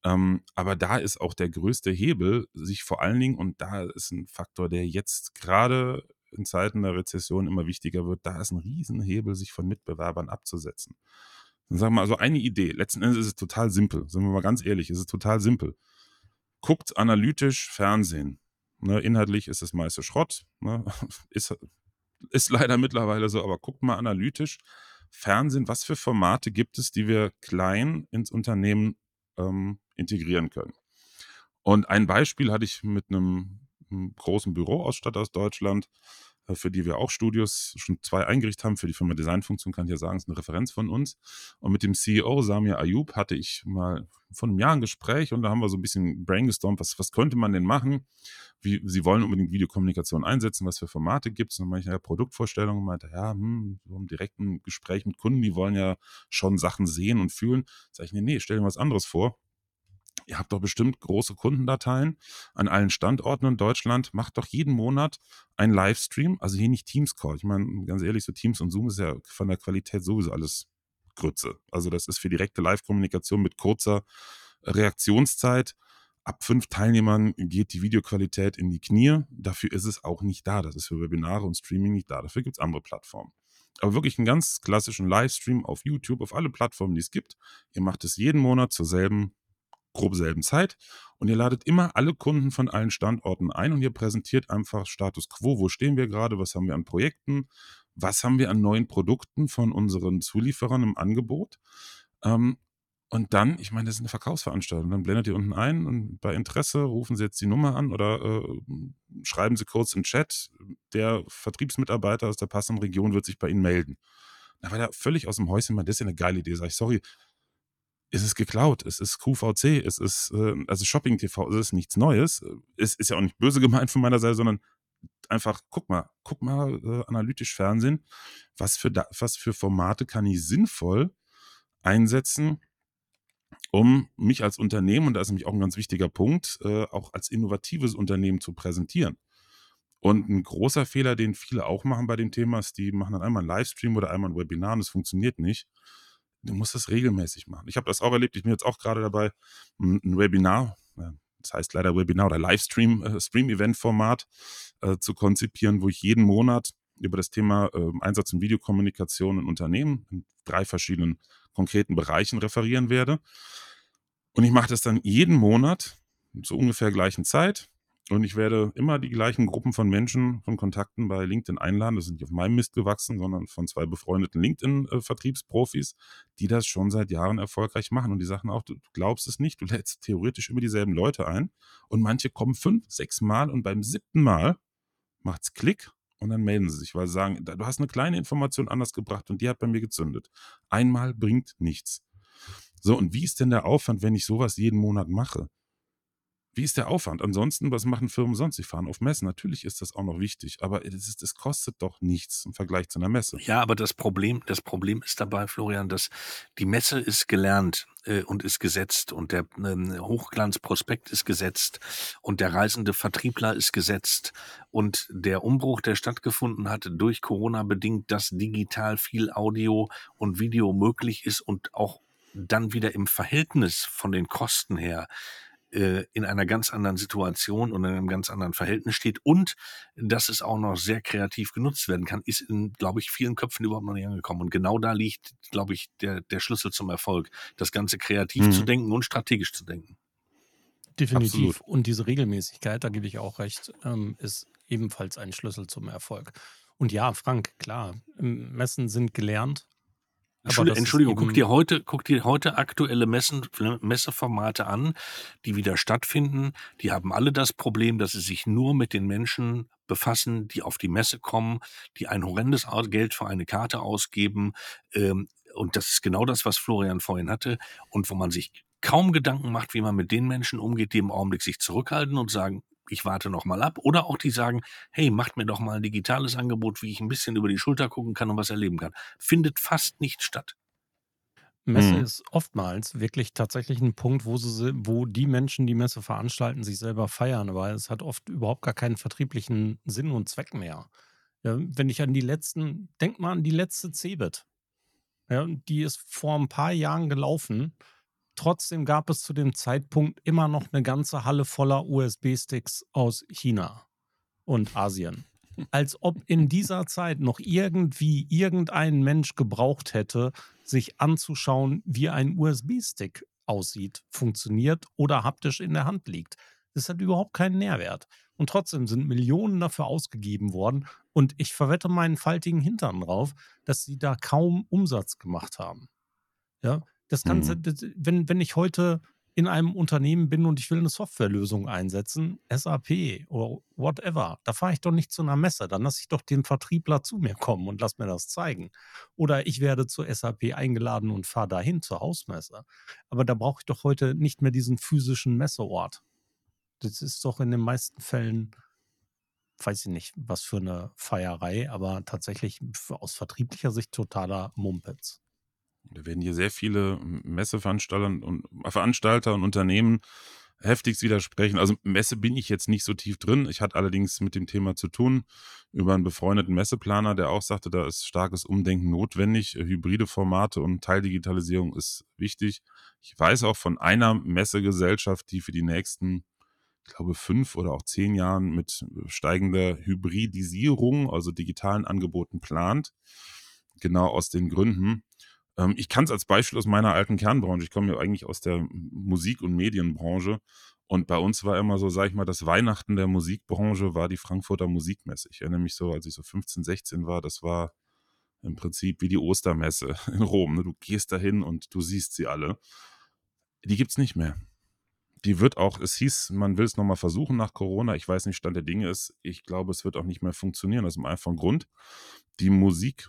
Ähm, aber da ist auch der größte Hebel, sich vor allen Dingen, und da ist ein Faktor, der jetzt gerade in Zeiten der Rezession immer wichtiger wird, da ist ein Riesenhebel, sich von Mitbewerbern abzusetzen. Dann sagen wir also eine Idee. Letzten Endes ist es total simpel. Sind wir mal ganz ehrlich, es ist total simpel. Guckt analytisch Fernsehen. Ne, inhaltlich ist es meiste Schrott. Ne, *laughs* ist, ist leider mittlerweile so, aber guckt mal analytisch. Fernsehen, was für Formate gibt es, die wir klein ins Unternehmen ähm, integrieren können? Und ein Beispiel hatte ich mit einem, einem großen Büroausstatter aus Deutschland, äh, für die wir auch Studios schon zwei eingerichtet haben. Für die Firma Designfunktion kann ich ja sagen, ist eine Referenz von uns. Und mit dem CEO Samir Ayub hatte ich mal vor einem Jahr ein Gespräch und da haben wir so ein bisschen brainstormt, was, was könnte man denn machen? Wie, sie wollen unbedingt Videokommunikation einsetzen, was für Formate gibt es? Und dann meinte ich, ja, Produktvorstellungen und meinte, ja, hm, so im direkten Gespräch mit Kunden, die wollen ja schon Sachen sehen und fühlen. Sag ich, nee, nee, stell dir was anderes vor ihr habt doch bestimmt große Kundendateien an allen Standorten in Deutschland. Macht doch jeden Monat einen Livestream, also hier nicht Teams-Call. Ich meine, ganz ehrlich, so Teams und Zoom ist ja von der Qualität sowieso alles Grütze. Also das ist für direkte Live-Kommunikation mit kurzer Reaktionszeit. Ab fünf Teilnehmern geht die Videoqualität in die Knie. Dafür ist es auch nicht da. Das ist für Webinare und Streaming nicht da. Dafür gibt es andere Plattformen. Aber wirklich einen ganz klassischen Livestream auf YouTube, auf alle Plattformen, die es gibt. Ihr macht es jeden Monat zur selben grob selben Zeit und ihr ladet immer alle Kunden von allen Standorten ein und ihr präsentiert einfach Status quo, wo stehen wir gerade, was haben wir an Projekten, was haben wir an neuen Produkten von unseren Zulieferern im Angebot. Ähm, und dann, ich meine, das ist eine Verkaufsveranstaltung. Dann blendet ihr unten ein und bei Interesse rufen Sie jetzt die Nummer an oder äh, schreiben Sie kurz in Chat. Der Vertriebsmitarbeiter aus der passenden Region wird sich bei Ihnen melden. Da war der völlig aus dem Häuschen, das ist ja eine geile Idee. Sag ich, sorry, es ist geklaut, es ist QVC, es ist äh, also Shopping TV, es ist nichts Neues. Es ist ja auch nicht böse gemeint von meiner Seite, sondern einfach, guck mal, guck mal äh, analytisch Fernsehen, was für, da, was für Formate kann ich sinnvoll einsetzen, um mich als Unternehmen, und da ist nämlich auch ein ganz wichtiger Punkt, äh, auch als innovatives Unternehmen zu präsentieren. Und ein großer Fehler, den viele auch machen bei dem Thema, ist, die machen dann einmal einen Livestream oder einmal ein Webinar und es funktioniert nicht. Du musst das regelmäßig machen. Ich habe das auch erlebt. Ich bin jetzt auch gerade dabei, ein Webinar, das heißt leider Webinar oder Livestream, äh, Stream-Event-Format äh, zu konzipieren, wo ich jeden Monat über das Thema äh, Einsatz in Videokommunikation in Unternehmen in drei verschiedenen konkreten Bereichen referieren werde. Und ich mache das dann jeden Monat zu ungefähr gleichen Zeit. Und ich werde immer die gleichen Gruppen von Menschen, von Kontakten bei LinkedIn einladen. Das sind nicht auf meinem Mist gewachsen, sondern von zwei befreundeten LinkedIn-Vertriebsprofis, die das schon seit Jahren erfolgreich machen. Und die sagen auch, du glaubst es nicht, du lädst theoretisch immer dieselben Leute ein. Und manche kommen fünf, sechs Mal und beim siebten Mal macht's Klick und dann melden sie sich, weil sie sagen, du hast eine kleine Information anders gebracht und die hat bei mir gezündet. Einmal bringt nichts. So, und wie ist denn der Aufwand, wenn ich sowas jeden Monat mache? Wie ist der Aufwand? Ansonsten, was machen Firmen sonst? Sie fahren auf Messen. Natürlich ist das auch noch wichtig, aber es, ist, es kostet doch nichts im Vergleich zu einer Messe. Ja, aber das Problem, das Problem ist dabei, Florian, dass die Messe ist gelernt äh, und ist gesetzt und der äh, Hochglanzprospekt ist gesetzt und der reisende Vertriebler ist gesetzt und der Umbruch, der stattgefunden hat durch Corona bedingt, dass digital viel Audio und Video möglich ist und auch dann wieder im Verhältnis von den Kosten her äh, in einer ganz anderen Situation und in einem ganz anderen Verhältnis steht und dass es auch noch sehr kreativ genutzt werden kann, ist in, glaube ich, vielen Köpfen überhaupt noch nicht angekommen. Und genau da liegt, glaube ich, der, der Schlüssel zum Erfolg, das Ganze kreativ mhm. zu denken und strategisch zu denken. Definitiv. Absolut. Und diese Regelmäßigkeit, da gebe ich auch recht, ähm, ist ebenfalls ein Schlüssel zum Erfolg. Und ja, Frank, klar, Messen sind gelernt, Entschuldigung, Entschuldigung guck dir heute, guck dir heute aktuelle Messen, Messeformate an, die wieder stattfinden. Die haben alle das Problem, dass sie sich nur mit den Menschen befassen, die auf die Messe kommen, die ein horrendes Geld für eine Karte ausgeben. Ähm, und das ist genau das, was Florian vorhin hatte. Und wo man sich kaum Gedanken macht, wie man mit den Menschen umgeht, die im Augenblick sich zurückhalten und sagen, ich warte noch mal ab. Oder auch die sagen, hey, macht mir doch mal ein digitales Angebot, wie ich ein bisschen über die Schulter gucken kann und was erleben kann. Findet fast nicht statt. Messe mhm. ist oftmals wirklich tatsächlich ein Punkt, wo, sie, wo die Menschen, die Messe veranstalten, sich selber feiern, weil es hat oft überhaupt gar keinen vertrieblichen Sinn und Zweck mehr. Ja, wenn ich an die letzten, denk mal an die letzte Cebit. Ja, die ist vor ein paar Jahren gelaufen Trotzdem gab es zu dem Zeitpunkt immer noch eine ganze Halle voller USB-Sticks aus China und Asien. *laughs* Als ob in dieser Zeit noch irgendwie irgendein Mensch gebraucht hätte, sich anzuschauen, wie ein USB-Stick aussieht, funktioniert oder haptisch in der Hand liegt. Das hat überhaupt keinen Nährwert. Und trotzdem sind Millionen dafür ausgegeben worden. Und ich verwette meinen faltigen Hintern drauf, dass sie da kaum Umsatz gemacht haben. Ja, das Ganze, mhm. das, wenn, wenn ich heute in einem Unternehmen bin und ich will eine Softwarelösung einsetzen, SAP oder whatever, da fahre ich doch nicht zu einer Messe, dann lasse ich doch den Vertriebler zu mir kommen und lass mir das zeigen. Oder ich werde zur SAP eingeladen und fahre dahin zur Hausmesse. Aber da brauche ich doch heute nicht mehr diesen physischen Messeort. Das ist doch in den meisten Fällen, weiß ich nicht, was für eine Feierei, aber tatsächlich aus vertrieblicher Sicht totaler Mumpitz. Da werden hier sehr viele Messeveranstalter und, Veranstalter und Unternehmen heftigst widersprechen. Also Messe bin ich jetzt nicht so tief drin. Ich hatte allerdings mit dem Thema zu tun über einen befreundeten Messeplaner, der auch sagte, da ist starkes Umdenken notwendig. Hybride Formate und Teildigitalisierung ist wichtig. Ich weiß auch von einer Messegesellschaft, die für die nächsten, ich glaube, fünf oder auch zehn Jahren mit steigender Hybridisierung, also digitalen Angeboten plant. Genau aus den Gründen. Ähm, ich kann es als Beispiel aus meiner alten Kernbranche. Ich komme ja eigentlich aus der Musik- und Medienbranche. Und bei uns war immer so, sag ich mal, das Weihnachten der Musikbranche war die Frankfurter Musikmesse. Ich erinnere mich so, als ich so 15, 16 war, das war im Prinzip wie die Ostermesse *laughs* in Rom. Ne? Du gehst dahin und du siehst sie alle. Die gibt es nicht mehr. Die wird auch, es hieß, man will es nochmal versuchen nach Corona. Ich weiß nicht, Stand der Dinge ist. Ich glaube, es wird auch nicht mehr funktionieren. Aus dem einfachen Grund. Die Musik,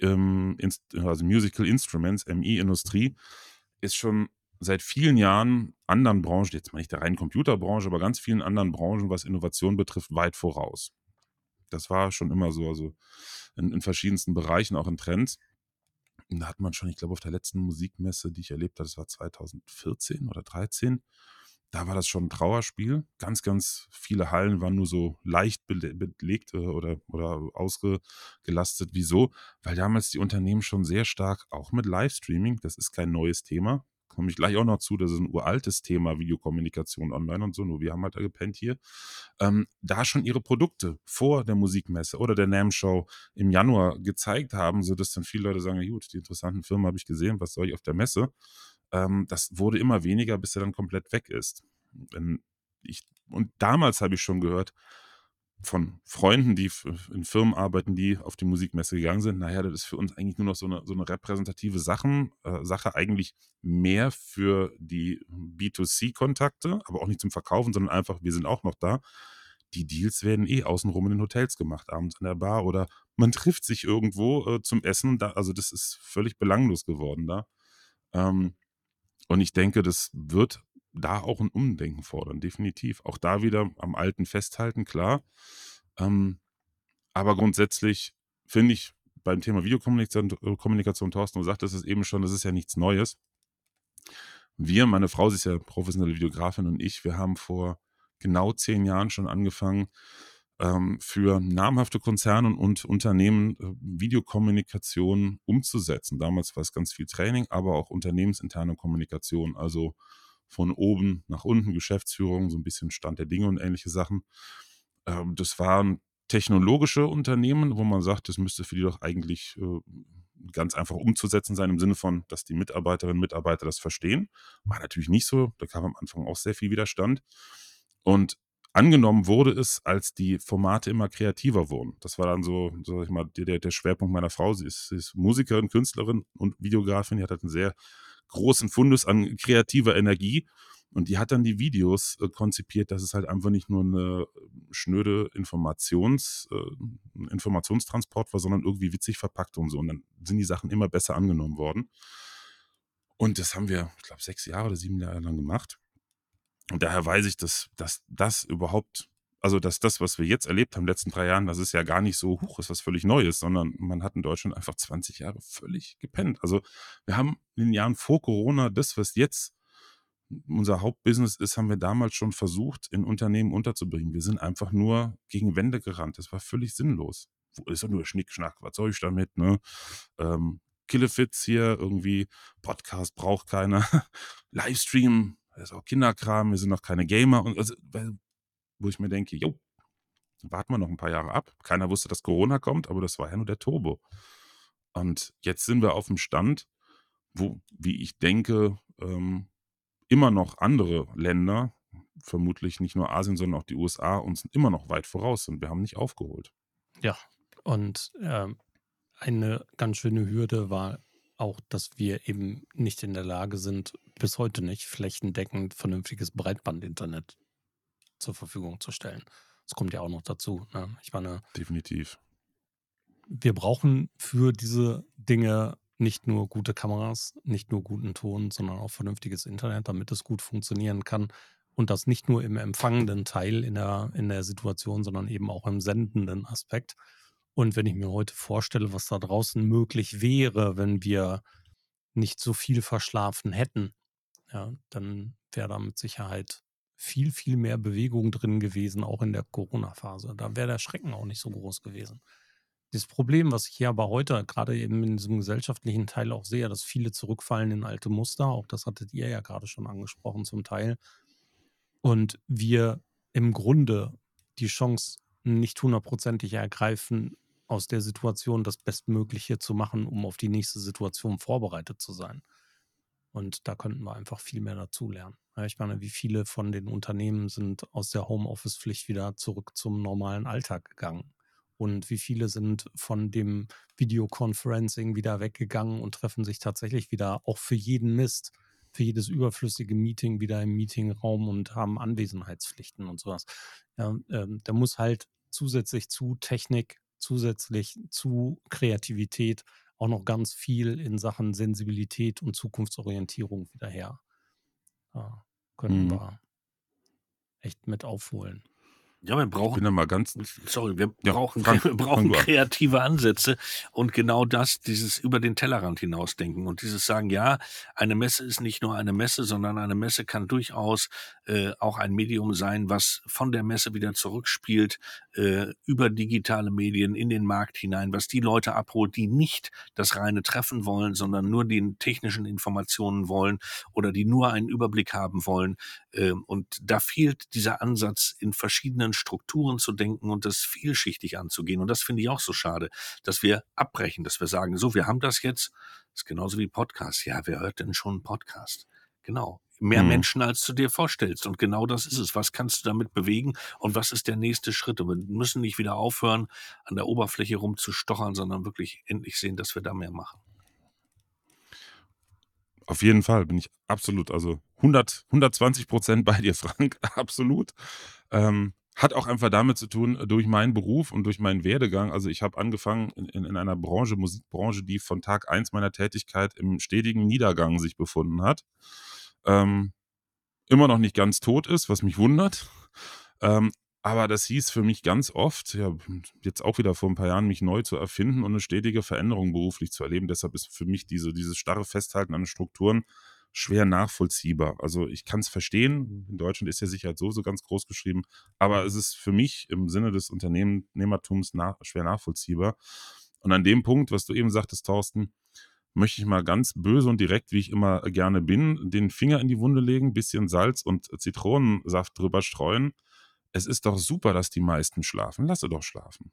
ähm, also Musical Instruments, MI-Industrie, ist schon seit vielen Jahren anderen Branchen, jetzt mal nicht der reinen Computerbranche, aber ganz vielen anderen Branchen, was Innovation betrifft, weit voraus. Das war schon immer so, also in, in verschiedensten Bereichen, auch in Trends. Und da hat man schon, ich glaube, auf der letzten Musikmesse, die ich erlebt habe, das war 2014 oder 2013, da war das schon ein Trauerspiel. Ganz, ganz viele Hallen waren nur so leicht belegt äh, oder, oder ausgelastet. Wieso? Weil damals die Unternehmen schon sehr stark, auch mit Livestreaming, das ist kein neues Thema, komme ich gleich auch noch zu, das ist ein uraltes Thema, Videokommunikation online und so, nur wir haben halt da gepennt hier, ähm, da schon ihre Produkte vor der Musikmesse oder der NAM-Show im Januar gezeigt haben, sodass dann viele Leute sagen, gut, die interessanten Firmen habe ich gesehen, was soll ich auf der Messe? Ähm, das wurde immer weniger, bis er dann komplett weg ist. Ich, und damals habe ich schon gehört, von Freunden, die in Firmen arbeiten, die auf die Musikmesse gegangen sind, naja, das ist für uns eigentlich nur noch so eine, so eine repräsentative Sachen, äh, Sache, eigentlich mehr für die B2C-Kontakte, aber auch nicht zum Verkaufen, sondern einfach, wir sind auch noch da. Die Deals werden eh außenrum in den Hotels gemacht, abends an der Bar oder man trifft sich irgendwo äh, zum Essen. Da, also das ist völlig belanglos geworden da. Ähm, und ich denke, das wird da auch ein Umdenken fordern, definitiv. Auch da wieder am Alten festhalten, klar. Ähm, aber grundsätzlich finde ich beim Thema Videokommunikation, äh, Thorsten, du sagtest es eben schon, das ist ja nichts Neues. Wir, meine Frau, sie ist ja professionelle Videografin und ich, wir haben vor genau zehn Jahren schon angefangen, ähm, für namhafte Konzerne und Unternehmen äh, Videokommunikation umzusetzen. Damals war es ganz viel Training, aber auch unternehmensinterne Kommunikation, also von oben nach unten, Geschäftsführung, so ein bisschen Stand der Dinge und ähnliche Sachen. Ähm, das waren technologische Unternehmen, wo man sagt, das müsste für die doch eigentlich äh, ganz einfach umzusetzen sein, im Sinne von, dass die Mitarbeiterinnen und Mitarbeiter das verstehen. War natürlich nicht so, da kam am Anfang auch sehr viel Widerstand. Und angenommen wurde es, als die Formate immer kreativer wurden. Das war dann so, sag ich mal, der, der Schwerpunkt meiner Frau. Sie ist, sie ist Musikerin, Künstlerin und Videografin. Die hat halt einen sehr großen Fundus an kreativer Energie. Und die hat dann die Videos äh, konzipiert, dass es halt einfach nicht nur eine schnöde Informations, äh, Informationstransport war, sondern irgendwie witzig verpackt und so. Und dann sind die Sachen immer besser angenommen worden. Und das haben wir, ich glaube, sechs Jahre oder sieben Jahre lang gemacht. Und daher weiß ich, dass, dass das überhaupt also dass das, was wir jetzt erlebt haben in den letzten drei Jahren, das ist ja gar nicht so hoch, ist was völlig Neues, sondern man hat in Deutschland einfach 20 Jahre völlig gepennt. Also wir haben in den Jahren vor Corona das, was jetzt unser Hauptbusiness ist, haben wir damals schon versucht, in Unternehmen unterzubringen. Wir sind einfach nur gegen Wände gerannt. Das war völlig sinnlos. Wo ist doch nur Schnickschnack? Was soll ich damit? Ne? Ähm, Killefits hier, irgendwie Podcast braucht keiner. *laughs* Livestream, das ist auch Kinderkram, wir sind noch keine Gamer. Und also, wo ich mir denke, jo, warten wir noch ein paar Jahre ab. Keiner wusste, dass Corona kommt, aber das war ja nur der Turbo. Und jetzt sind wir auf dem Stand, wo, wie ich denke, ähm, immer noch andere Länder, vermutlich nicht nur Asien, sondern auch die USA, uns immer noch weit voraus sind. Wir haben nicht aufgeholt. Ja, und äh, eine ganz schöne Hürde war auch, dass wir eben nicht in der Lage sind, bis heute nicht flächendeckend vernünftiges Breitbandinternet zur Verfügung zu stellen. Das kommt ja auch noch dazu. Ne? Ich meine. Definitiv. Wir brauchen für diese Dinge nicht nur gute Kameras, nicht nur guten Ton, sondern auch vernünftiges Internet, damit es gut funktionieren kann. Und das nicht nur im empfangenden Teil in der, in der Situation, sondern eben auch im sendenden Aspekt. Und wenn ich mir heute vorstelle, was da draußen möglich wäre, wenn wir nicht so viel verschlafen hätten, ja, dann wäre da mit Sicherheit viel, viel mehr Bewegung drin gewesen, auch in der Corona-Phase. Da wäre der Schrecken auch nicht so groß gewesen. Das Problem, was ich hier aber heute gerade eben in diesem gesellschaftlichen Teil auch sehe, dass viele zurückfallen in alte Muster, auch das hattet ihr ja gerade schon angesprochen zum Teil, und wir im Grunde die Chance nicht hundertprozentig ergreifen, aus der Situation das Bestmögliche zu machen, um auf die nächste Situation vorbereitet zu sein. Und da könnten wir einfach viel mehr dazu lernen. Ich meine, wie viele von den Unternehmen sind aus der Homeoffice-Pflicht wieder zurück zum normalen Alltag gegangen? und wie viele sind von dem Videoconferencing wieder weggegangen und treffen sich tatsächlich wieder auch für jeden Mist, für jedes überflüssige Meeting wieder im Meetingraum und haben Anwesenheitspflichten und sowas. Ja, ähm, da muss halt zusätzlich zu Technik, zusätzlich zu Kreativität auch noch ganz viel in Sachen Sensibilität und Zukunftsorientierung wieder her. Da können mhm. wir echt mit aufholen. Ja, wir brauchen. Da mal ganz. Sorry, wir ja, brauchen, Frank, wir brauchen kreative Ansätze und genau das, dieses über den Tellerrand hinausdenken und dieses sagen, ja, eine Messe ist nicht nur eine Messe, sondern eine Messe kann durchaus äh, auch ein Medium sein, was von der Messe wieder zurückspielt, äh, über digitale Medien in den Markt hinein, was die Leute abholt, die nicht das reine Treffen wollen, sondern nur den technischen Informationen wollen oder die nur einen Überblick haben wollen. Äh, und da fehlt dieser Ansatz in verschiedenen verschiedenen Strukturen zu denken und das vielschichtig anzugehen. Und das finde ich auch so schade, dass wir abbrechen, dass wir sagen, so, wir haben das jetzt. Das ist genauso wie Podcast. Ja, wer hört denn schon einen Podcast? Genau. Mehr hm. Menschen, als du dir vorstellst. Und genau das ist es. Was kannst du damit bewegen? Und was ist der nächste Schritt? Und wir müssen nicht wieder aufhören, an der Oberfläche rumzustochern, sondern wirklich endlich sehen, dass wir da mehr machen. Auf jeden Fall bin ich absolut, also 100, 120 Prozent bei dir, Frank, *laughs* absolut. Ähm, hat auch einfach damit zu tun, äh, durch meinen Beruf und durch meinen Werdegang. Also ich habe angefangen in, in, in, einer Branche, Musikbranche, die von Tag 1 meiner Tätigkeit im stetigen Niedergang sich befunden hat. Ähm, immer noch nicht ganz tot ist, was mich wundert. Ähm, aber das hieß für mich ganz oft, ja, jetzt auch wieder vor ein paar Jahren, mich neu zu erfinden und eine stetige Veränderung beruflich zu erleben. Deshalb ist für mich diese, dieses starre Festhalten an Strukturen schwer nachvollziehbar. Also ich kann es verstehen, in Deutschland ist ja Sicherheit sowieso ganz groß geschrieben, aber es ist für mich im Sinne des Unternehmertums nach, schwer nachvollziehbar. Und an dem Punkt, was du eben sagtest, Thorsten, möchte ich mal ganz böse und direkt, wie ich immer gerne bin, den Finger in die Wunde legen, bisschen Salz und Zitronensaft drüber streuen. Es ist doch super, dass die meisten schlafen. Lasse doch schlafen.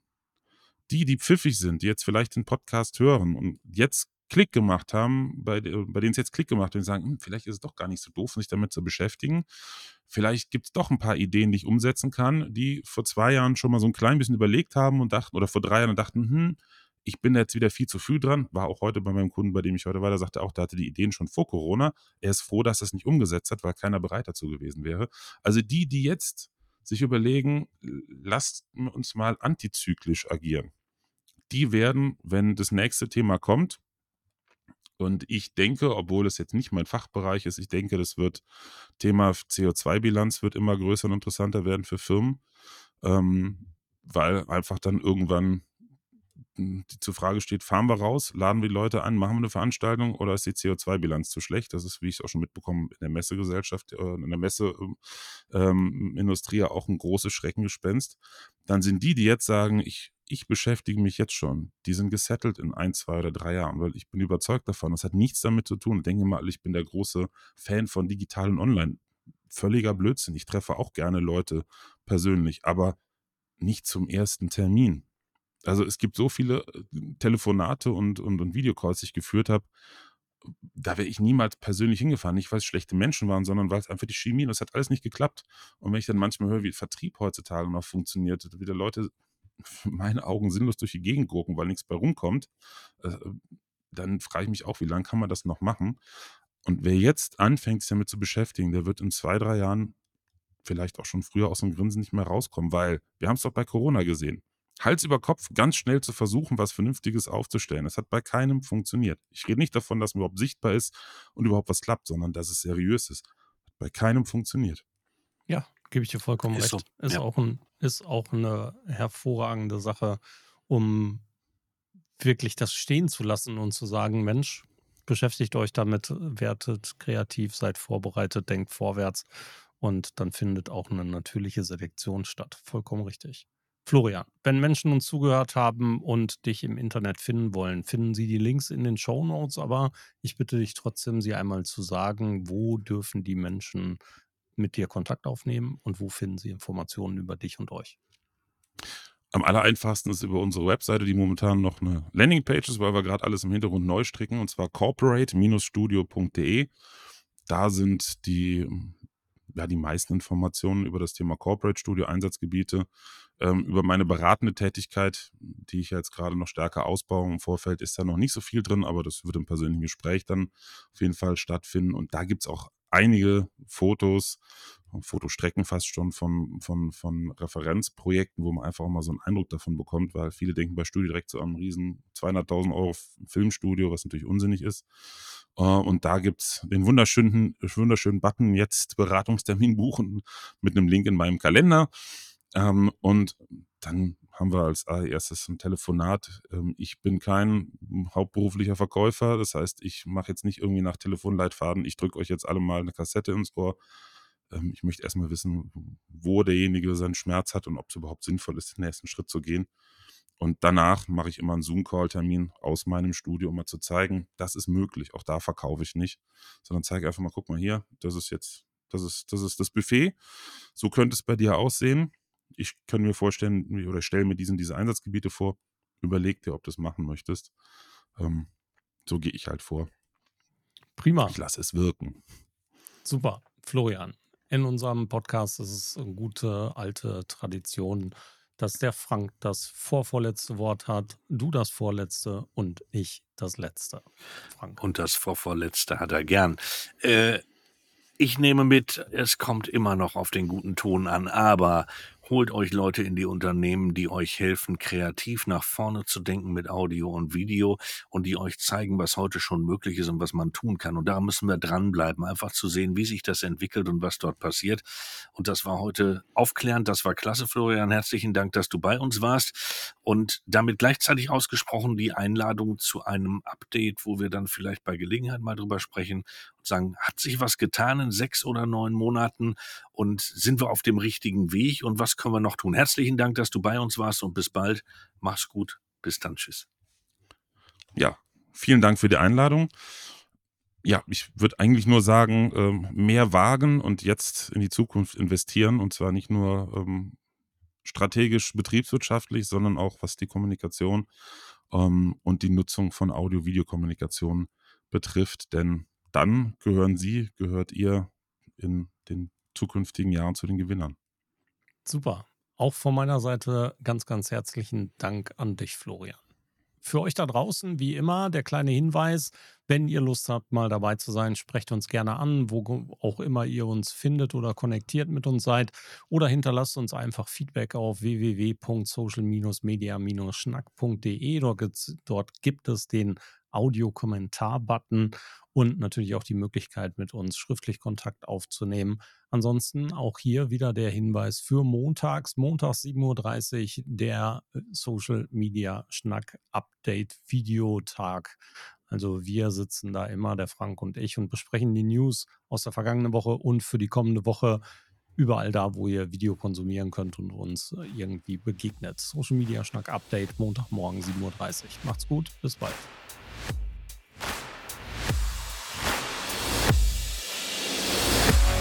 Die, die pfiffig sind, die jetzt vielleicht den Podcast hören und jetzt Klick gemacht haben, bei, bei denen es jetzt Klick gemacht hat und sagen, hm, vielleicht ist es doch gar nicht so doof, sich damit zu beschäftigen. Vielleicht gibt es doch ein paar Ideen, die ich umsetzen kann, die vor zwei Jahren schon mal so ein klein bisschen überlegt haben und dachten, oder vor drei Jahren dachten, hm, ich bin jetzt wieder viel zu früh dran. War auch heute bei meinem Kunden, bei dem ich heute war, der sagte auch, der hatte die Ideen schon vor Corona. Er ist froh, dass er es nicht umgesetzt hat, weil keiner bereit dazu gewesen wäre. Also die, die jetzt sich überlegen, lasst uns mal antizyklisch agieren. Die werden, wenn das nächste Thema kommt, und ich denke, obwohl es jetzt nicht mein Fachbereich ist, ich denke, das wird Thema CO2-Bilanz wird immer größer und interessanter werden für Firmen, ähm, weil einfach dann irgendwann die zur Frage steht, fahren wir raus, laden wir die Leute an, machen wir eine Veranstaltung oder ist die CO2-Bilanz zu schlecht? Das ist, wie ich es auch schon mitbekommen, in der Messegesellschaft, äh, in der Messeindustrie ähm, ja auch ein großes Schreckengespenst. Dann sind die, die jetzt sagen, ich ich beschäftige mich jetzt schon, die sind gesettelt in ein, zwei oder drei Jahren, weil ich bin überzeugt davon. Das hat nichts damit zu tun. Ich denke mal, ich bin der große Fan von digital und online. Völliger Blödsinn. Ich treffe auch gerne Leute persönlich, aber nicht zum ersten Termin. Also es gibt so viele äh, Telefonate und, und, und Videocalls, die ich geführt habe, da wäre ich niemals persönlich hingefahren. Nicht, weil es schlechte Menschen waren, sondern weil es einfach die Chemie, das hat alles nicht geklappt. Und wenn ich dann manchmal höre, wie Vertrieb heutzutage noch funktioniert, wie da Leute *laughs* für meine Augen sinnlos durch die Gegend gucken, weil nichts bei rumkommt, äh, dann frage ich mich auch, wie lange kann man das noch machen? Und wer jetzt anfängt, sich damit zu beschäftigen, der wird in zwei, drei Jahren vielleicht auch schon früher aus dem Grinsen nicht mehr rauskommen, weil wir haben es doch bei Corona gesehen. Hals über Kopf ganz schnell zu versuchen, was Vernünftiges aufzustellen. Das hat bei keinem funktioniert. Ich rede nicht davon, dass es überhaupt sichtbar ist und überhaupt was klappt, sondern dass es seriös ist. Hat bei keinem funktioniert. Ja, gebe ich dir vollkommen ist recht. So. Ist, ja. auch ein, ist auch eine hervorragende Sache, um wirklich das stehen zu lassen und zu sagen, Mensch, beschäftigt euch damit, wertet kreativ, seid vorbereitet, denkt vorwärts und dann findet auch eine natürliche Selektion statt. Vollkommen richtig. Florian, wenn Menschen uns zugehört haben und dich im Internet finden wollen, finden sie die Links in den Show Notes, aber ich bitte dich trotzdem, sie einmal zu sagen, wo dürfen die Menschen mit dir Kontakt aufnehmen und wo finden sie Informationen über dich und euch? Am allereinfachsten ist über unsere Webseite, die momentan noch eine Landingpage ist, weil wir gerade alles im Hintergrund neu stricken, und zwar corporate-studio.de. Da sind die ja, die meisten Informationen über das Thema Corporate Studio, Einsatzgebiete, ähm, über meine beratende Tätigkeit, die ich jetzt gerade noch stärker ausbaue. Im Vorfeld ist da noch nicht so viel drin, aber das wird im persönlichen Gespräch dann auf jeden Fall stattfinden. Und da gibt es auch einige Fotos, Fotostrecken fast schon von, von, von Referenzprojekten, wo man einfach auch mal so einen Eindruck davon bekommt, weil viele denken bei Studio direkt zu einem riesen 200.000 Euro Filmstudio, was natürlich unsinnig ist. Äh, und da gibt es den wunderschönen, wunderschönen Button, jetzt Beratungstermin buchen mit einem Link in meinem Kalender. Ähm, und dann haben wir als allererstes ein Telefonat. Ähm, ich bin kein hauptberuflicher Verkäufer, das heißt, ich mache jetzt nicht irgendwie nach Telefonleitfaden, ich drücke euch jetzt alle mal eine Kassette ins Ohr. Ähm, ich möchte erstmal wissen, wo derjenige seinen Schmerz hat und ob es überhaupt sinnvoll ist, den nächsten Schritt zu gehen. Und danach mache ich immer einen Zoom-Call-Termin aus meinem Studio, um mal zu zeigen, das ist möglich. Auch da verkaufe ich nicht, sondern zeige einfach mal, guck mal hier, das ist jetzt, das ist, das ist das Buffet. So könnte es bei dir aussehen ich kann mir vorstellen oder stelle mir diesen, diese Einsatzgebiete vor, überleg dir, ob du es machen möchtest. Ähm, so gehe ich halt vor. Prima. Ich lasse es wirken. Super. Florian, in unserem Podcast ist es eine gute alte Tradition, dass der Frank das vorvorletzte Wort hat, du das vorletzte und ich das letzte. Frank. Und das vorvorletzte hat er gern. Äh, ich nehme mit, es kommt immer noch auf den guten Ton an, aber Holt euch Leute in die Unternehmen, die euch helfen, kreativ nach vorne zu denken mit Audio und Video und die euch zeigen, was heute schon möglich ist und was man tun kann. Und da müssen wir dranbleiben, einfach zu sehen, wie sich das entwickelt und was dort passiert. Und das war heute aufklärend, das war klasse, Florian. Herzlichen Dank, dass du bei uns warst. Und damit gleichzeitig ausgesprochen die Einladung zu einem Update, wo wir dann vielleicht bei Gelegenheit mal drüber sprechen und sagen, hat sich was getan in sechs oder neun Monaten und sind wir auf dem richtigen Weg und was können wir noch tun? Herzlichen Dank, dass du bei uns warst und bis bald. Mach's gut. Bis dann. Tschüss. Ja, vielen Dank für die Einladung. Ja, ich würde eigentlich nur sagen, ähm, mehr wagen und jetzt in die Zukunft investieren und zwar nicht nur ähm, strategisch betriebswirtschaftlich, sondern auch was die Kommunikation ähm, und die Nutzung von Audio-Video-Kommunikation betrifft. Denn dann gehören Sie, gehört ihr in den zukünftigen Jahren zu den Gewinnern. Super. Auch von meiner Seite ganz, ganz herzlichen Dank an dich, Florian. Für euch da draußen, wie immer, der kleine Hinweis, wenn ihr Lust habt, mal dabei zu sein, sprecht uns gerne an, wo auch immer ihr uns findet oder konnektiert mit uns seid. Oder hinterlasst uns einfach Feedback auf www.social-media-schnack.de. Dort, dort gibt es den Audiokommentar-Button und natürlich auch die Möglichkeit, mit uns schriftlich Kontakt aufzunehmen. Ansonsten auch hier wieder der Hinweis für montags, montags 7.30 Uhr, der äh, Social Media Schnack Update Videotag. Also wir sitzen da immer, der Frank und ich, und besprechen die News aus der vergangenen Woche und für die kommende Woche überall da, wo ihr Video konsumieren könnt und uns äh, irgendwie begegnet. Social Media Schnack Update, Montagmorgen 7.30 Uhr. Macht's gut, bis bald.